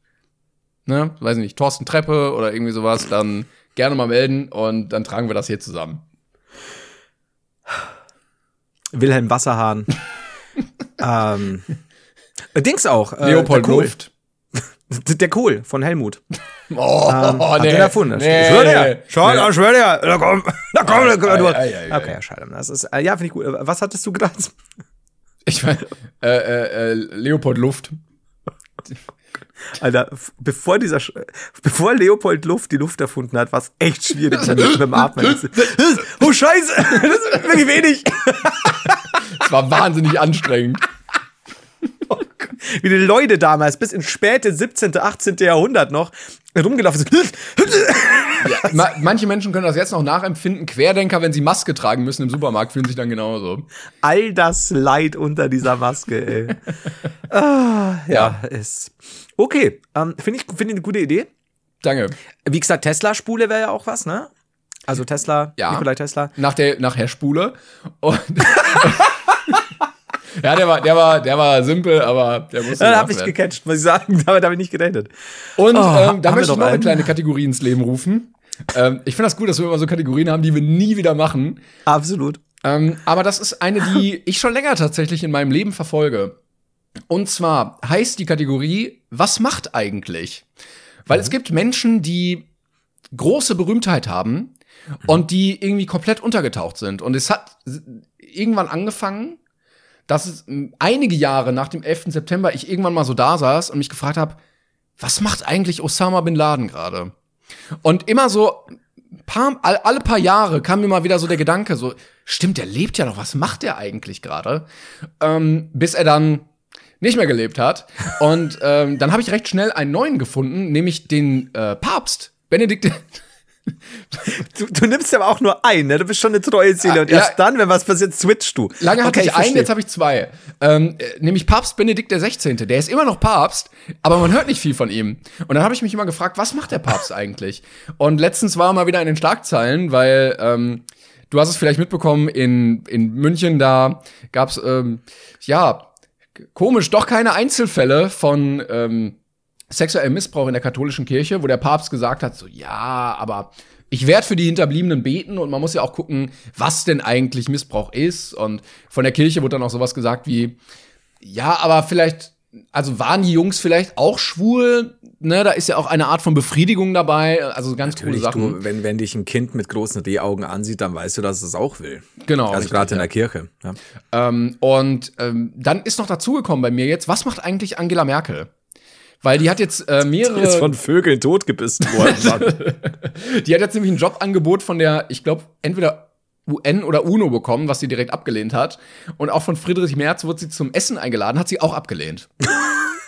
ne, weiß nicht, Thorsten Treppe oder irgendwie sowas, dann gerne mal melden und dann tragen wir das hier zusammen. Wilhelm Wasserhahn. ähm, äh, Dings auch. Äh, Leopold Kohl. Luft. Der Kohl von Helmut. Oh, Hat den erfunden. Nee, schwör dir. Schau, nee. schwör dir. Da komm, da komm, da komm. Du. Ei, ei, ei, ei. Okay, schade. Das ist, äh, ja, finde ich gut. Was hattest du gedacht? Ich mein, äh, äh, äh, Leopold Luft. Alter, bevor dieser, Sch- bevor Leopold Luft die Luft erfunden hat, war es echt schwierig mit, dem Atmen. Das Oh Scheiße, das ist wirklich wenig. Das war wahnsinnig anstrengend. Wie die Leute damals bis ins späte 17., 18. Jahrhundert noch rumgelaufen sind. Ja, ma manche Menschen können das jetzt noch nachempfinden. Querdenker, wenn sie Maske tragen müssen im Supermarkt, fühlen sich dann genauso. All das Leid unter dieser Maske, ey. ah, ja, ist. Okay, ähm, finde ich, finde ich eine gute Idee. Danke. Wie gesagt, Tesla-Spule wäre ja auch was, ne? Also Tesla, Ja. Nikolai Tesla. Nach der, nach Herr Spule. Und ja, der war, der war, der war simpel, aber der musste Da gemacht habe ich gecatcht, muss ich sagen. Damit habe ich nicht gerechnet. Und Oh, ähm, da möchte ich noch eine einen? kleine Kategorie ins Leben rufen. Ähm, ich finde das gut, dass wir immer so Kategorien haben, die wir nie wieder machen. Absolut. Ähm, aber das ist eine, die ich schon länger tatsächlich in meinem Leben verfolge. Und zwar heißt die Kategorie, was macht eigentlich? Weil es gibt Menschen, die große Berühmtheit haben und die irgendwie komplett untergetaucht sind. Und es hat irgendwann angefangen, dass einige Jahre nach dem 11. September ich irgendwann mal so da saß und mich gefragt habe, was macht eigentlich Osama bin Laden gerade? Und immer so paar, all- alle paar Jahre kam mir mal wieder so der Gedanke, so, stimmt, der lebt ja noch, was macht der eigentlich gerade? Ähm, bis er dann nicht mehr gelebt hat. Und ähm, dann habe ich recht schnell einen neuen gefunden, nämlich den äh, Papst, Benedikt. Du, du nimmst aber auch nur einen, ne? Du bist schon eine treue Seele. Und Ja. erst dann, wenn was passiert, switcht du. Lange hatte Okay, ich einen, jetzt habe ich zwei. Ähm, äh, nämlich Papst Benedikt der 16. Der ist immer noch Papst, aber man hört nicht viel von ihm. Und dann habe ich mich immer gefragt, was macht der Papst eigentlich? Und letztens war er mal wieder in den Schlagzeilen, weil ähm, du hast es vielleicht mitbekommen, in, in München, da gab's ähm, ja, komisch, doch keine Einzelfälle von ähm, sexuellem Missbrauch in der katholischen Kirche, wo der Papst gesagt hat, so ja, aber ich werde für die Hinterbliebenen beten und man muss ja auch gucken, was denn eigentlich Missbrauch ist. Und von der Kirche wurde dann auch sowas gesagt wie, ja, aber vielleicht, also waren die Jungs vielleicht auch schwul? Ne, da ist ja auch eine Art von Befriedigung dabei, also ganz coole Natürlich, Sachen. du, wenn, wenn dich ein Kind mit großen Rehaugen ansieht, dann weißt du, dass es auch will. Genau, Also gerade in der Kirche. Ja. Ähm, und ähm, dann ist noch dazugekommen bei mir jetzt, was macht eigentlich Angela Merkel? Weil die hat jetzt äh, mehrere. Ist von Vögeln totgebissen worden. Mann. Die hat jetzt nämlich ein Jobangebot von der, ich glaube, entweder UN oder UNO bekommen, was sie direkt abgelehnt hat. Und auch von Friedrich Merz wurde sie zum Essen eingeladen, hat sie auch abgelehnt.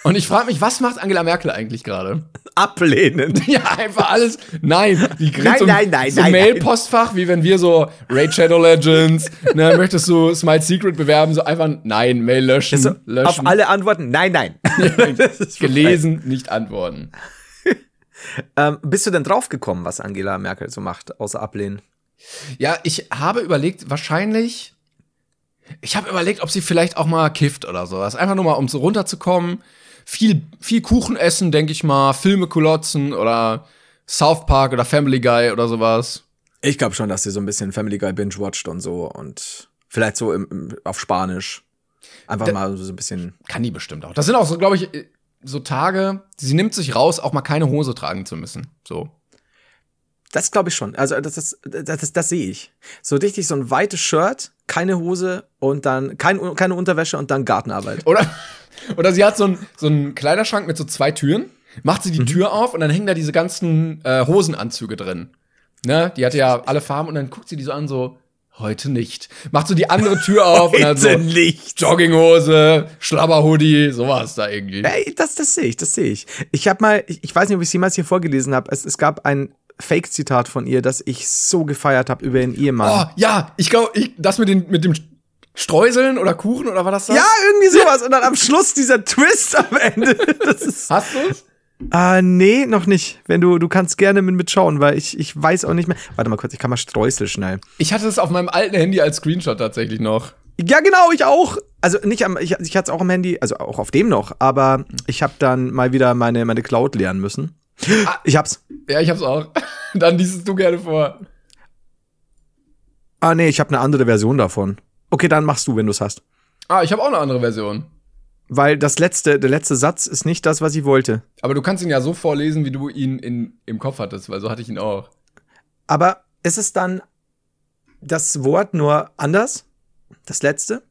Und ich frage mich, was macht Angela Merkel eigentlich gerade? Ablehnen. Ja, einfach alles. Nein, die kriegt Nein, so, nein, nein, so nein, Mail-Postfach, wie wenn wir so Raid Shadow Legends, ne, möchtest du Smite Secret bewerben, so einfach nein, Mail löschen, So, löschen, auf alle Antworten, nein, nein. Gelesen, nicht antworten. Ähm, bist du denn draufgekommen, was Angela Merkel so macht, außer ablehnen? Ja, ich habe überlegt, wahrscheinlich. Ich habe überlegt, ob sie vielleicht auch mal kifft oder sowas. Einfach nur mal, um so runterzukommen. Viel, viel Kuchen essen, denke ich mal. Filme kulotzen oder South Park oder Family Guy oder sowas. Ich glaube schon, dass sie so ein bisschen Family Guy binge-watcht und so und vielleicht so im, im, auf Spanisch. Einfach mal so ein bisschen. Kann die bestimmt auch. Das sind auch so, glaube ich, so Tage, sie nimmt sich raus, auch mal keine Hose tragen zu müssen. So. Das glaube ich schon. Also das, das, das, das, das sehe ich. So richtig so ein weites Shirt, keine Hose und dann kein, keine Unterwäsche und dann Gartenarbeit. Oder, oder sie hat so einen so einen Kleiderschrank mit so zwei Türen, macht sie die Tür auf und dann hängen da diese ganzen äh, Hosenanzüge drin. Ne? Die hat ja alle Farben und dann guckt sie die so an, so, heute nicht. Macht so die andere Tür auf und dann so nicht. Jogginghose, Schlabberhoodie, sowas da irgendwie. Ey, das, das sehe ich, das sehe ich. Ich habe mal, ich, ich weiß nicht, ob ich es jemals hier vorgelesen habe. Es, es gab ein Fake-Zitat von ihr, das ich so gefeiert habe über ihren Ehemann. Oh, ja, ich glaube, ich, das mit, den, mit dem Streuseln oder Kuchen oder war das das? Ja, irgendwie sowas. Und dann am Schluss dieser Twist am Ende. Das ist. Hast du's? Ah, nee, noch nicht. Wenn du, du kannst gerne mit mitschauen, weil ich, ich weiß auch nicht mehr. Warte mal kurz, ich kann mal Streusel schnell. Ich hatte es auf meinem alten Handy als Screenshot tatsächlich noch. Ja, genau, ich auch. Also nicht am, ich, ich hatte es auch am Handy, also auch auf dem noch, aber ich habe dann mal wieder meine, meine Cloud lernen müssen. Ich hab's. Ja, ich hab's auch. Dann liest du gerne vor. Ah, nee, ich habe eine andere Version davon. Okay, dann machst du, wenn du es hast. Ah, ich habe auch eine andere Version. Weil das letzte, der letzte Satz ist nicht das, was ich wollte. Aber du kannst ihn ja so vorlesen, wie du ihn in, im Kopf hattest, weil so hatte ich ihn auch. Aber ist es dann das Wort nur anders? Das letzte?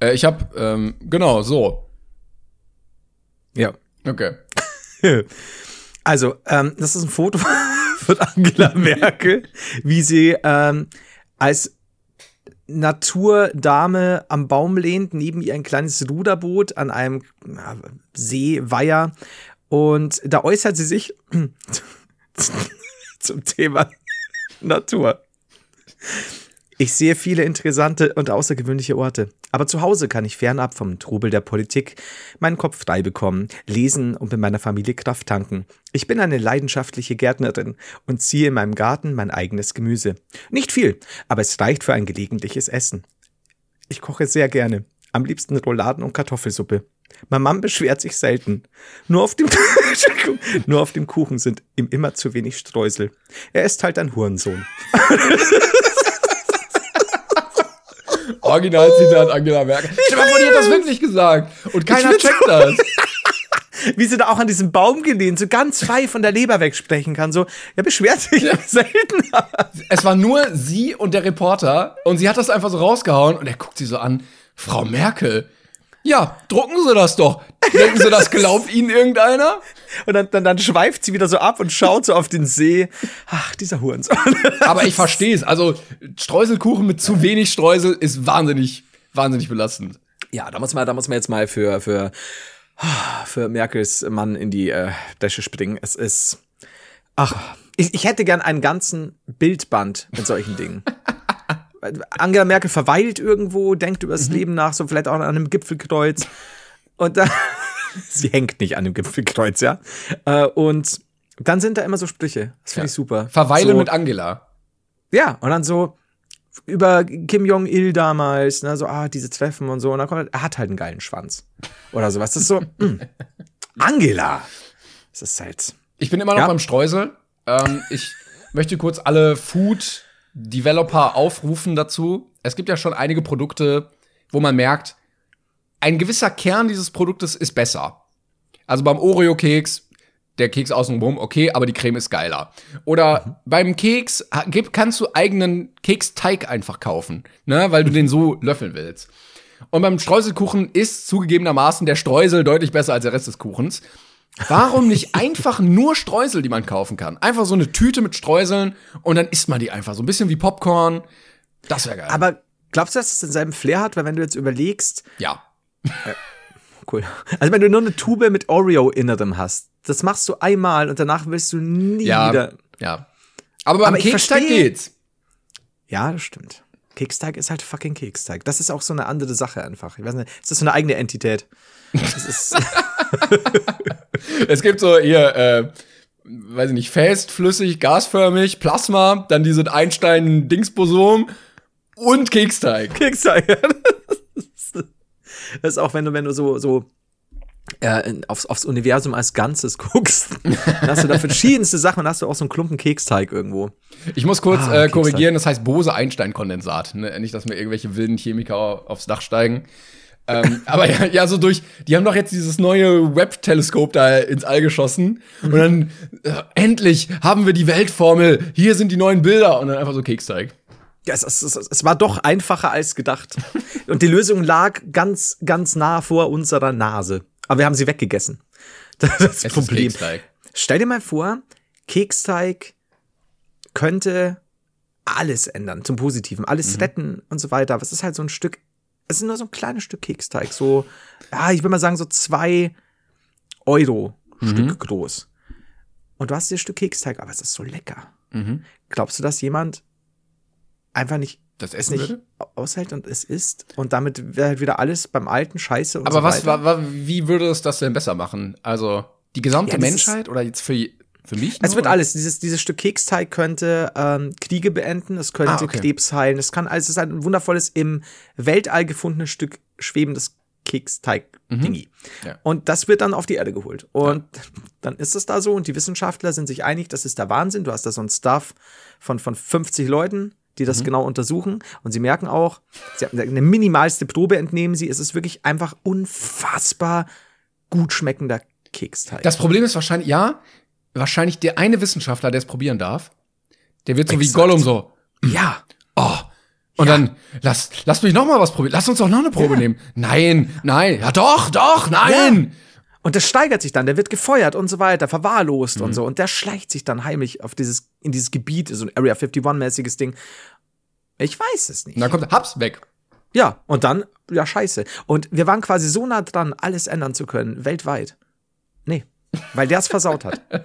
Äh, ich habe ähm, genau so. Ja. Okay. Also, ähm, das ist ein Foto von Angela Merkel, wie sie ähm, als Naturdame am Baum lehnt, neben ihr ein kleines Ruderboot an einem na, See, Weiher. Und da äußert sie sich zum Thema Natur. Ich sehe viele interessante und außergewöhnliche Orte. Aber zu Hause kann ich fernab vom Trubel der Politik meinen Kopf frei bekommen, lesen und mit meiner Familie Kraft tanken. Ich bin eine leidenschaftliche Gärtnerin und ziehe in meinem Garten mein eigenes Gemüse. Nicht viel, aber es reicht für ein gelegentliches Essen. Ich koche sehr gerne. Am liebsten Rouladen und Kartoffelsuppe. Mein Mann beschwert sich selten. Nur auf dem, nur auf dem Kuchen sind ihm immer zu wenig Streusel. Er ist halt ein Hurensohn. Originalzitat Angela Merkel. Stell dir mal vor, die hat das wirklich gesagt. Und keiner checkt das. wie sie da auch an diesem Baum gelehnt, so ganz frei von der Leber wegsprechen kann. So, er beschwert sich selten. Es war nur sie und der Reporter und sie hat das einfach so rausgehauen und er guckt sie so an. Frau Merkel. Ja, drucken Sie das doch. Denken Sie, das glaubt Ihnen irgendeiner? Und dann, dann, dann schweift sie wieder so ab und schaut so auf den See. Ach, dieser Hurensohn. Aber ich verstehe es. Also Streuselkuchen mit zu wenig Streusel ist wahnsinnig, wahnsinnig belastend. Ja, da muss man, da muss man jetzt mal für, für, für Merkels Mann in die äh, Däsche springen. Es ist. Ach, ich, ich hätte gern einen ganzen Bildband mit solchen Dingen. Angela Merkel verweilt irgendwo, denkt über das Leben nach, so vielleicht auch an einem Gipfelkreuz. Und dann, sie hängt nicht an dem Gipfelkreuz, ja. Äh, und dann sind da immer so Sprüche. Das finde ich super. Verweile so, mit Angela. Ja, und dann so über Kim Jong-il damals, ne, so, ah, diese Treffen und so. Und dann kommt, er hat halt einen geilen Schwanz. Oder sowas. Das ist so, mh, Angela. Das ist halt. Ich bin immer noch Ja. beim Streusel. Ähm, ich möchte kurz alle Food-Developer aufrufen dazu. Es gibt ja schon einige Produkte, wo man merkt, ein gewisser Kern dieses Produktes ist besser. Also beim Oreo-Keks, der Keks außenrum, okay, aber die Creme ist geiler. Oder beim Keks kannst du eigenen Keksteig einfach kaufen, ne, weil du den so löffeln willst. Und beim Streuselkuchen ist zugegebenermaßen der Streusel deutlich besser als der Rest des Kuchens. Warum nicht einfach nur Streusel, die man kaufen kann? Einfach so eine Tüte mit Streuseln und dann isst man die einfach. So ein bisschen wie Popcorn. Das wäre geil. Aber glaubst du, dass es denselben Flair hat? Weil wenn du jetzt überlegst, ja. cool. Also wenn du nur eine Tube mit Oreo-Innerem hast, das machst du einmal und danach willst du nie Ja. wieder. Ja. Aber beim Aber Keksteig geht's. Ja, das stimmt. Keksteig ist halt fucking Keksteig. Das ist auch so eine andere Sache einfach. Ich weiß nicht, es ist so eine eigene Entität. Das ist, Es gibt so hier, äh, weiß ich nicht, fest, flüssig, gasförmig, Plasma, dann diese Einstein-Dingsbosom und Keksteig. Keksteig. Das ist auch, wenn du, wenn du so, so äh, aufs, aufs Universum als Ganzes guckst, dann hast du da verschiedenste Sachen, dann hast du auch so einen Klumpen Keksteig irgendwo. Ich muss kurz Ah, äh, korrigieren, das heißt Bose-Einstein-Kondensat. Ne? Nicht, dass mir irgendwelche wilden Chemiker aufs Dach steigen. Ähm, aber ja, ja, so durch, die haben doch jetzt dieses neue Webb-Teleskop da ins All geschossen. Und dann, äh, endlich haben wir die Weltformel, hier sind die neuen Bilder. Und dann einfach so Keksteig. Ja, es, es, es, es war doch einfacher als gedacht. Und die Lösung lag ganz, ganz nah vor unserer Nase. Aber wir haben sie weggegessen. Das ist das Problem. ist. Stell dir mal vor, Keksteig könnte alles ändern zum Positiven, alles retten und so weiter. Aber es ist halt so ein Stück, es ist nur so ein kleines Stück Keksteig. So, ja, ich will mal sagen, so zwei Euro Stück groß. Und du hast dieses Stück Keksteig, aber es ist so lecker. Glaubst du, dass jemand einfach nicht Das es essen nicht würde? aushält und es isst und damit wäre halt wieder alles beim alten Scheiße und Aber so was, weiter. wa, wie würde es das denn besser machen? Also, die gesamte Ja, Menschheit oder jetzt für, für mich? Es nur, wird oder? alles. Dieses, dieses Stück Keksteig könnte ähm, Kriege beenden, es könnte Ah, okay. Krebs heilen, es kann alles. Es ist ein wundervolles im Weltall gefundenes Stück schwebendes Keksteig-Dingi. Mhm. Ja. Und das wird dann auf die Erde geholt. Und dann ist es da so und die Wissenschaftler sind sich einig, das ist der Wahnsinn. Du hast da so ein Staff von, von 50 Leuten, die das Mhm. genau untersuchen. Und sie merken auch, sie haben eine minimalste Probe entnehmen sie. Es ist wirklich einfach unfassbar gut schmeckender Keksteig. Das Problem ist wahrscheinlich, ja, wahrscheinlich der eine Wissenschaftler, der es probieren darf, der wird so wie Exakt. Gollum so, ja. oh, und dann, lass, lass mich noch mal was probieren. Lass uns doch noch eine Probe nehmen. Nein, nein, ja doch, doch, nein. Und das steigert sich dann, der wird gefeuert und so weiter, verwahrlost Mhm. und so. Und der schleicht sich dann heimlich auf dieses, in dieses Gebiet, so ein Area 51-mäßiges Ding. Ich weiß es nicht. Und dann kommt, hab's weg. Ja, und dann, ja, scheiße. Und wir waren quasi so nah dran, alles ändern zu können, weltweit. Nee, weil der es versaut hat.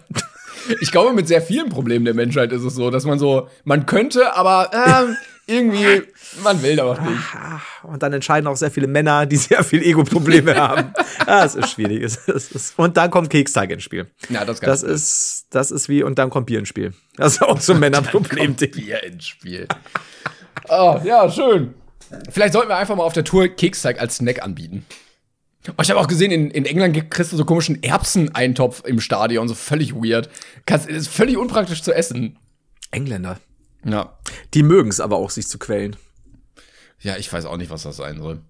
Ich glaube, mit sehr vielen Problemen der Menschheit ist es so, dass man so, man könnte, aber ähm, irgendwie, man will doch nicht. Ah, Und dann entscheiden auch sehr viele Männer, die sehr viel Ego-Probleme haben. Ah, es ist schwierig. Es ist, und dann kommt Keksteig ins Spiel. Ja, das Das ist, das ist wie, und dann kommt Bier ins Spiel. Das ist auch so ein Männerproblem. Bier ins Spiel. oh, ja, schön. Vielleicht sollten wir einfach mal auf der Tour Keksteig als Snack anbieten. Oh, ich habe auch gesehen, in, in England kriegst du so komischen Erbseneintopf im Stadion, so völlig weird. Kannst, ist völlig unpraktisch zu essen. Engländer. Ja. Die mögen es aber auch, sich zu quälen. Ja, ich weiß auch nicht, was das sein soll.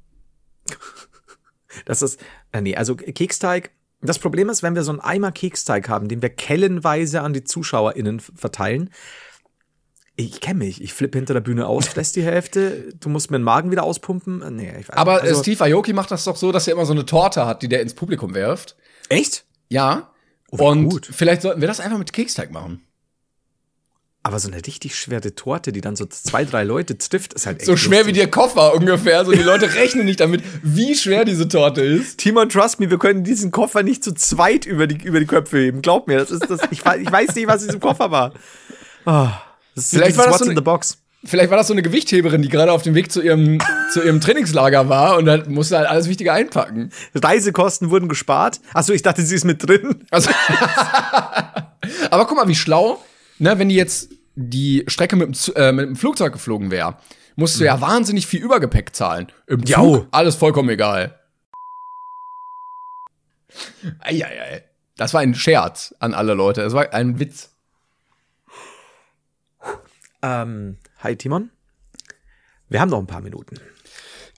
Das ist, äh, nee, also Keksteig. Das Problem ist, wenn wir so einen Eimer Keksteig haben, den wir kellenweise an die ZuschauerInnen verteilen. Ich kenne mich. Ich flippe hinter der Bühne aus, fress die Hälfte. Du musst mir den Magen wieder auspumpen. Nee, ich weiß Aber nicht. äh, also, Steve Aoki macht das doch so, dass er immer so eine Torte hat, die der ins Publikum wirft. Echt? Ja. Oh, Und gut. vielleicht sollten wir das einfach mit Keksteig machen. Aber so eine richtig schwere Torte, die dann so zwei, drei Leute trifft, ist halt echt So schwer wie der Koffer ungefähr. So die Leute rechnen nicht damit, wie schwer diese Torte ist. Timon, trust me, wir können diesen Koffer nicht zu zweit über die, über die Köpfe heben. Glaub mir, das ist das. Ich, ich weiß nicht, was in diesem Koffer war. Oh, das ist Vielleicht war das What's so in eine- the Box. Vielleicht war das so eine Gewichtheberin, die gerade auf dem Weg zu ihrem, zu ihrem Trainingslager war und dann musste halt alles Wichtige einpacken. Reisekosten wurden gespart. Achso, ich dachte, sie ist mit drin. Also Aber guck mal, wie schlau, ne, wenn die jetzt die Strecke mit dem, äh, mit dem Flugzeug geflogen wäre, musst du ja wahnsinnig viel Übergepäck zahlen. Im Zug Jau. alles vollkommen egal. Eieiei. Das war ein Scherz an alle Leute. Das war ein Witz. Ähm, hi Timon. Wir haben noch ein paar Minuten.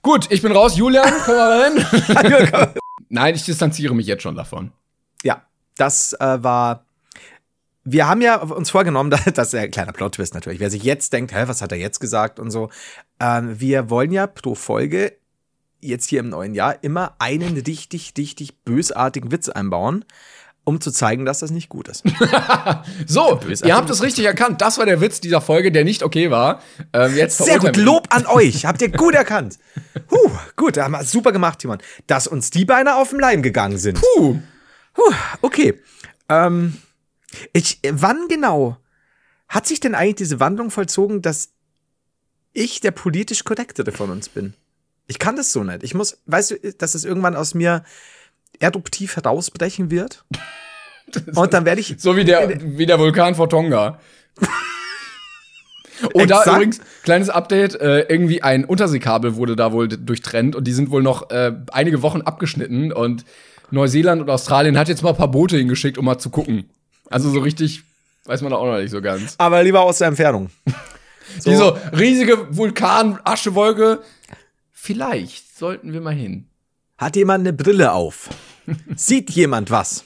Gut, ich bin raus. Julian, komm mal rein. Nein, ich distanziere mich jetzt schon davon. Ja, das äh, war. Wir haben ja uns vorgenommen, das ist ja ein kleiner Plot-Twist natürlich. Wer sich jetzt denkt, hä, was hat er jetzt gesagt und so. Ähm, wir wollen ja pro Folge jetzt hier im neuen Jahr immer einen richtig, richtig bösartigen Witz einbauen, um zu zeigen, dass das nicht gut ist. So, ihr habt es richtig erkannt. Das war der Witz dieser Folge, der nicht okay war. Ähm, jetzt Sehr gut. Lob an euch. Habt ihr gut erkannt. Huh, gut, haben wir super gemacht, Timon. Dass uns die Beine auf den Leim gegangen sind. Puh. Puh, okay. Ähm, ich, wann genau hat sich denn eigentlich diese Wandlung vollzogen, dass ich der politisch korrektere von uns bin? Ich kann das so nicht. Ich muss, weißt du, dass es irgendwann aus mir eruptiv herausbrechen wird? Und dann werde ich. So wie der, wie der Vulkan vor Tonga. Oh, da übrigens, kleines Update, äh, irgendwie ein Unterseekabel wurde da wohl durchtrennt und die sind wohl noch äh, einige Wochen abgeschnitten und Neuseeland und Australien hat jetzt mal ein paar Boote hingeschickt, um mal zu gucken. Also so richtig weiß man da auch noch nicht so ganz. Aber lieber aus der Entfernung. So riesige Vulkan-Aschewolke. Vielleicht sollten wir mal hin. Hat jemand eine Brille auf? Sieht jemand was?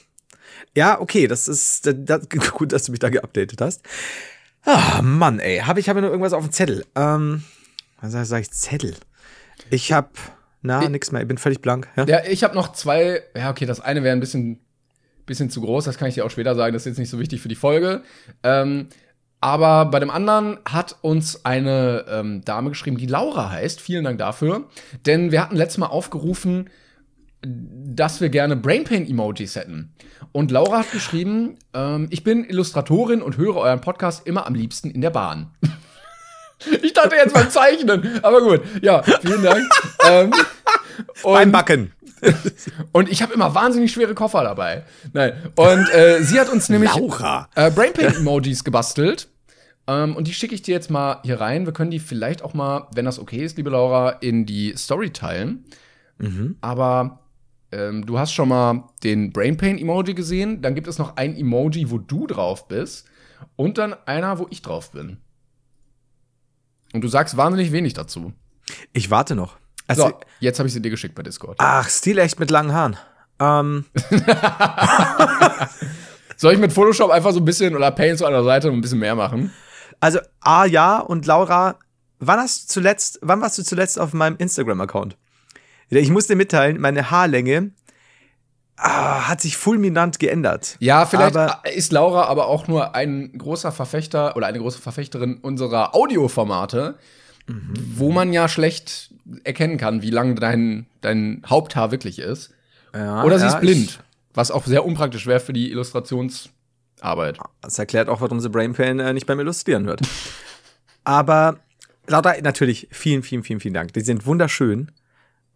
Ja, okay, das ist das, gut, dass du mich da geupdatet hast. Ah, Mann, ey, habe ich habe noch irgendwas auf dem Zettel. Ähm, was sag, sag ich Zettel? Ich habe na nix mehr, ich bin völlig blank. Ja? Ja, ich habe noch zwei. Ja, okay, das eine wäre ein bisschen, bisschen zu groß, das kann ich dir auch später sagen, das ist jetzt nicht so wichtig für die Folge. Ähm, aber bei dem anderen hat uns eine ähm, Dame geschrieben, die Laura heißt. Vielen Dank dafür. Denn wir hatten letztes Mal aufgerufen, dass wir gerne Brainpain-Emojis hätten. Und Laura hat geschrieben, ähm, ich bin Illustratorin und höre euren Podcast immer am liebsten in der Bahn. ich dachte jetzt beim Zeichnen, aber gut. Ja, vielen Dank. ähm, Beim und- Backen. und ich habe immer wahnsinnig schwere Koffer dabei. Nein. Und äh, sie hat uns nämlich Laura. äh, Brainpain-Emojis gebastelt. Ähm, und die schicke ich dir jetzt mal hier rein. Wir können die vielleicht auch mal, wenn das okay ist, liebe Laura, in die Story teilen. Aber ähm, du hast schon mal den Brainpain-Emoji gesehen. Dann gibt es noch ein Emoji, wo du drauf bist. Und dann einer, wo ich drauf bin. Und du sagst wahnsinnig wenig dazu. Ich warte noch. Also, So, jetzt habe ich sie dir geschickt bei Discord. Ach, stilecht mit langen Haaren. Ähm, Soll ich mit Photoshop einfach so ein bisschen oder Paint so an der Seite ein bisschen mehr machen? also A ja und Laura, wann hast du zuletzt, wann warst du zuletzt auf meinem Instagram-Account? Ich muss dir mitteilen, meine Haarlänge ah, hat sich fulminant geändert. Ja, vielleicht Aber- ist Laura aber auch nur ein großer Verfechter oder eine große Verfechterin unserer Audioformate, wo man ja schlecht erkennen kann, wie lang dein, dein Haupthaar wirklich ist. Ja, Oder sie ja, ist blind, was auch sehr unpraktisch wäre für die Illustrationsarbeit. Das erklärt auch, warum sie Brainpain äh, nicht beim Illustrieren hört. Aber Laura, natürlich, vielen, vielen, vielen, vielen Dank. Die sind wunderschön.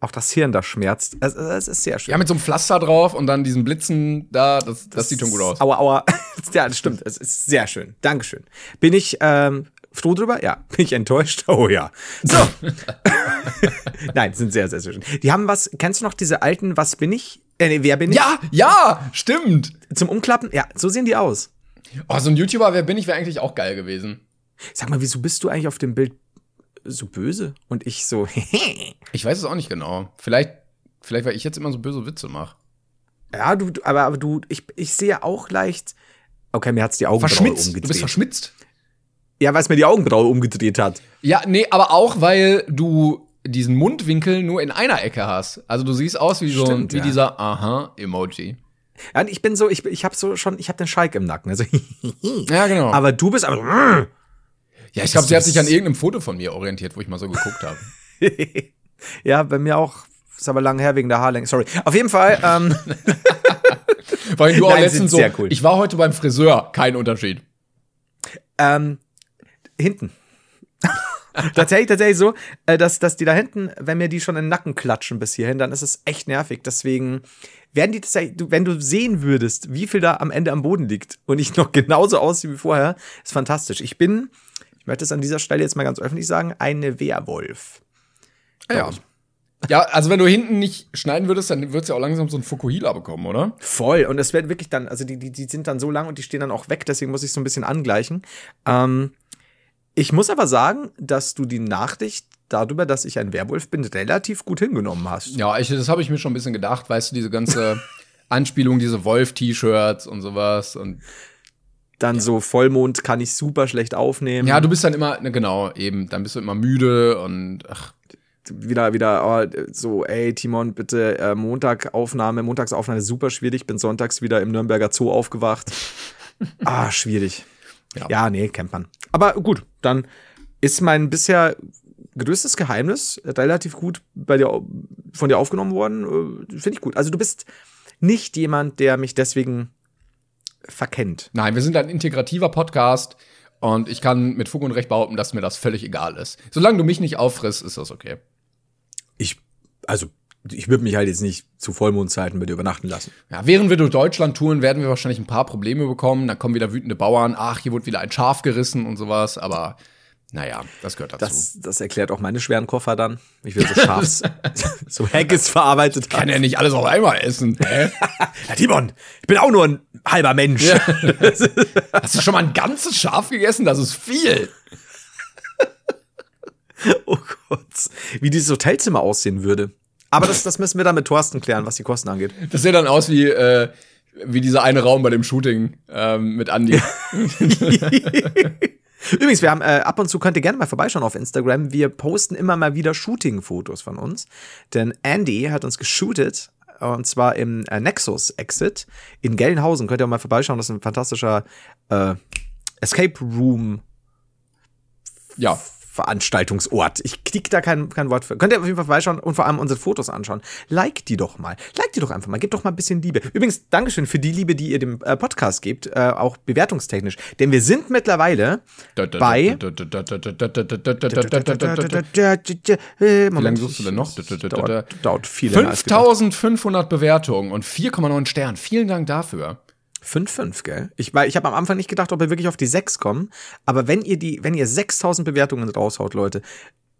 Auch das Hirn, das schmerzt. Es, es ist sehr schön. Ja, mit so einem Pflaster drauf und dann diesen Blitzen da, das, das, sieht schon gut aus. Aua, aua. ja, das stimmt. Es ist sehr schön. Dankeschön. Bin ich ähm, froh drüber? Ja. Bin ich enttäuscht? Oh ja. So. Nein, sind sehr, sehr, sehr schön. Die haben was, kennst du noch diese alten Was bin ich? Äh, nee, wer bin ich? Ja, ja, stimmt. Zum Umklappen? Ja, so sehen die aus. Oh, so ein YouTuber, wer bin ich, wäre eigentlich auch geil gewesen. Sag mal, wieso bist du eigentlich auf dem Bild so böse? Und ich so, Ich weiß es auch nicht genau. Vielleicht, vielleicht weil ich jetzt immer so böse Witze mache. Ja, du, du- aber, aber du, ich, ich sehe auch leicht. Okay, mir hat's die Augenbraue Verschmitzt. Du umgedreht. bist verschmitzt. ja, weil es mir die Augenbraue umgedreht hat. Ja, nee, aber auch, weil du diesen Mundwinkel nur in einer Ecke hast. Also du siehst aus wie so Stimmt, wie ja. dieser Aha-Emoji. Ja, ich bin so, ich, ich habe so schon, ich habe den Schalk im Nacken. Also, Ja, genau. aber du bist aber. ja, ich glaube, sie hat sich an irgendeinem Foto von mir orientiert, wo ich mal so geguckt habe. ja, bei mir auch. Ist aber lange her wegen der Haarlänge. Sorry. Auf jeden Fall. Ähm, Weil du auch Nein, letztens so, cool. ich war heute beim Friseur, kein Unterschied. ähm, hinten. tatsächlich, tatsächlich so, äh, dass, dass die da hinten, wenn mir die schon in den Nacken klatschen bis hierhin, dann ist es echt nervig. Deswegen werden die tatsächlich, wenn du sehen würdest, wie viel da am Ende am Boden liegt und ich noch genauso aussehe wie vorher, ist fantastisch. Ich bin, ich möchte es an dieser Stelle jetzt mal ganz öffentlich sagen, eine Werwolf. Ja. Ja, also wenn du hinten nicht schneiden würdest, dann würdest du ja auch langsam so ein Fukuhila bekommen, oder? Voll. Und es wird wirklich dann, also die, die, die sind dann so lang und die stehen dann auch weg, deswegen muss ich so ein bisschen angleichen. Ähm, ich muss aber sagen, dass du die Nachricht darüber, dass ich ein Werwolf bin, relativ gut hingenommen hast. Ja, ich, das habe ich mir schon ein bisschen gedacht, weißt du, diese ganze Anspielung, diese Wolf-T-Shirts und sowas. Und Dann so Vollmond kann ich super schlecht aufnehmen. ja, du bist dann immer, ne, genau, eben, dann bist du immer müde und ach, wieder, wieder oh, so, ey, Timon, bitte äh, Montagaufnahme, Montagsaufnahme super schwierig, bin sonntags wieder im Nürnberger Zoo aufgewacht. ah, schwierig. Ja. Ja. nee, kennt man. Aber gut, dann ist mein bisher größtes Geheimnis relativ gut bei dir, von dir aufgenommen worden. Äh, Finde ich gut. Also du bist nicht jemand, der mich deswegen verkennt. Nein, wir sind ein integrativer Podcast und ich kann mit Fug und Recht behaupten, dass mir das völlig egal ist. Solange du mich nicht auffrisst, ist das okay. Ich, also, ich würde mich halt jetzt nicht zu Vollmondzeiten mit dir übernachten lassen. Ja, während wir durch Deutschland touren, werden wir wahrscheinlich ein paar Probleme bekommen. Dann kommen wieder wütende Bauern. Ach, hier wurde wieder ein Schaf gerissen und sowas. Aber naja, das gehört dazu. Das, das erklärt auch meine schweren Koffer dann. Ich will so Schafs, so Haggis verarbeitet kann ja nicht alles auf einmal essen. Hä? Ja, Timon, ich bin auch nur ein halber Mensch. Hast du schon mal ein ganzes Schaf gegessen? Das ist viel. Oh Gott. Wie dieses Hotelzimmer aussehen würde. Aber das, das müssen wir dann mit Thorsten klären, was die Kosten angeht. Das sieht dann aus wie, äh, wie dieser eine Raum bei dem Shooting ähm, mit Andy. Übrigens, wir haben äh, ab und zu könnt ihr gerne mal vorbeischauen auf Instagram. Wir posten immer mal wieder Shooting-Fotos von uns. Denn Andy hat uns geshootet. Und zwar im äh, Nexus Exit in Gelnhausen. Könnt ihr auch mal vorbeischauen. Das ist ein fantastischer äh, Escape Room ja. Veranstaltungsort. Ich krieg da kein, kein Wort für. Könnt ihr auf jeden Fall vorbeischauen und vor allem unsere Fotos anschauen. Like die doch mal. Like die doch einfach mal. Gebt doch mal ein bisschen Liebe. Übrigens, Dankeschön für die Liebe, die ihr dem äh, Podcast gebt, äh, auch bewertungstechnisch. Denn wir sind mittlerweile bei. Wie lange suchst du denn noch? Dauert, dauert viel länger als gedacht. 5500 Bewertungen und 4,9 Sterne. Vielen Dank dafür. 5-5, gell? Ich, weil ich habe am Anfang nicht gedacht, ob wir wirklich auf die 6 kommen. Aber wenn ihr die, wenn ihr 6000 Bewertungen raushaut, Leute,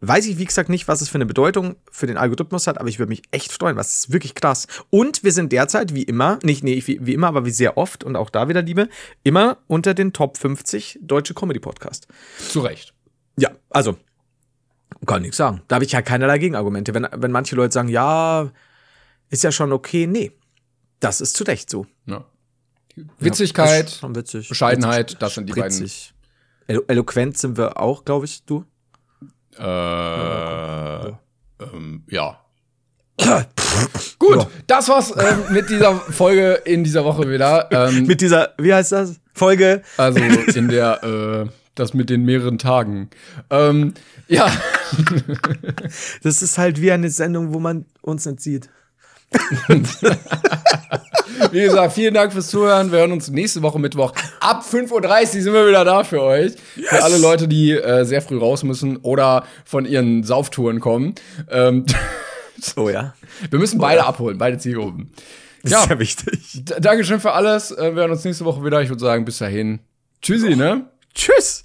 weiß ich, wie gesagt, nicht, was es für eine Bedeutung für den Algorithmus hat, aber ich würde mich echt freuen, was ist wirklich krass. Und wir sind derzeit, wie immer, nicht, nee, wie, wie immer, aber wie sehr oft und auch da wieder Liebe, immer unter den Top 50 deutsche Comedy-Podcast. Zu Recht. Ja, also, kann nichts sagen. Da habe ich ja keinerlei Gegenargumente. Wenn, wenn manche Leute sagen, ja, ist ja schon okay, nee. Das ist zu Recht so. Ja. Witzigkeit, schon witzig. Bescheidenheit, Witzig, das sind die spritzig. Elo eloquent sind wir auch, glaube ich, du. Äh, ähm, ja. Gut, das war's ähm, mit dieser Folge in dieser Woche wieder. Ähm, Mit dieser, wie heißt das? Folge. also in der, äh, das mit den mehreren Tagen. Ähm, ja, Das ist halt wie eine Sendung, wo man uns nicht sieht. Wie gesagt, vielen Dank fürs Zuhören. Wir hören uns nächste Woche Mittwoch. Ab 5.30 Uhr sind wir wieder da für euch. Für alle Leute, die äh, sehr früh raus müssen oder von ihren Sauftouren kommen. Ähm, Oh ja. wir müssen beide abholen, beide Zielgruppen. Das Ja. ist ja wichtig. D Dankeschön für alles. Äh, Wir hören uns nächste Woche wieder. Ich würde sagen, bis dahin. Tschüssi, ne? Tschüss.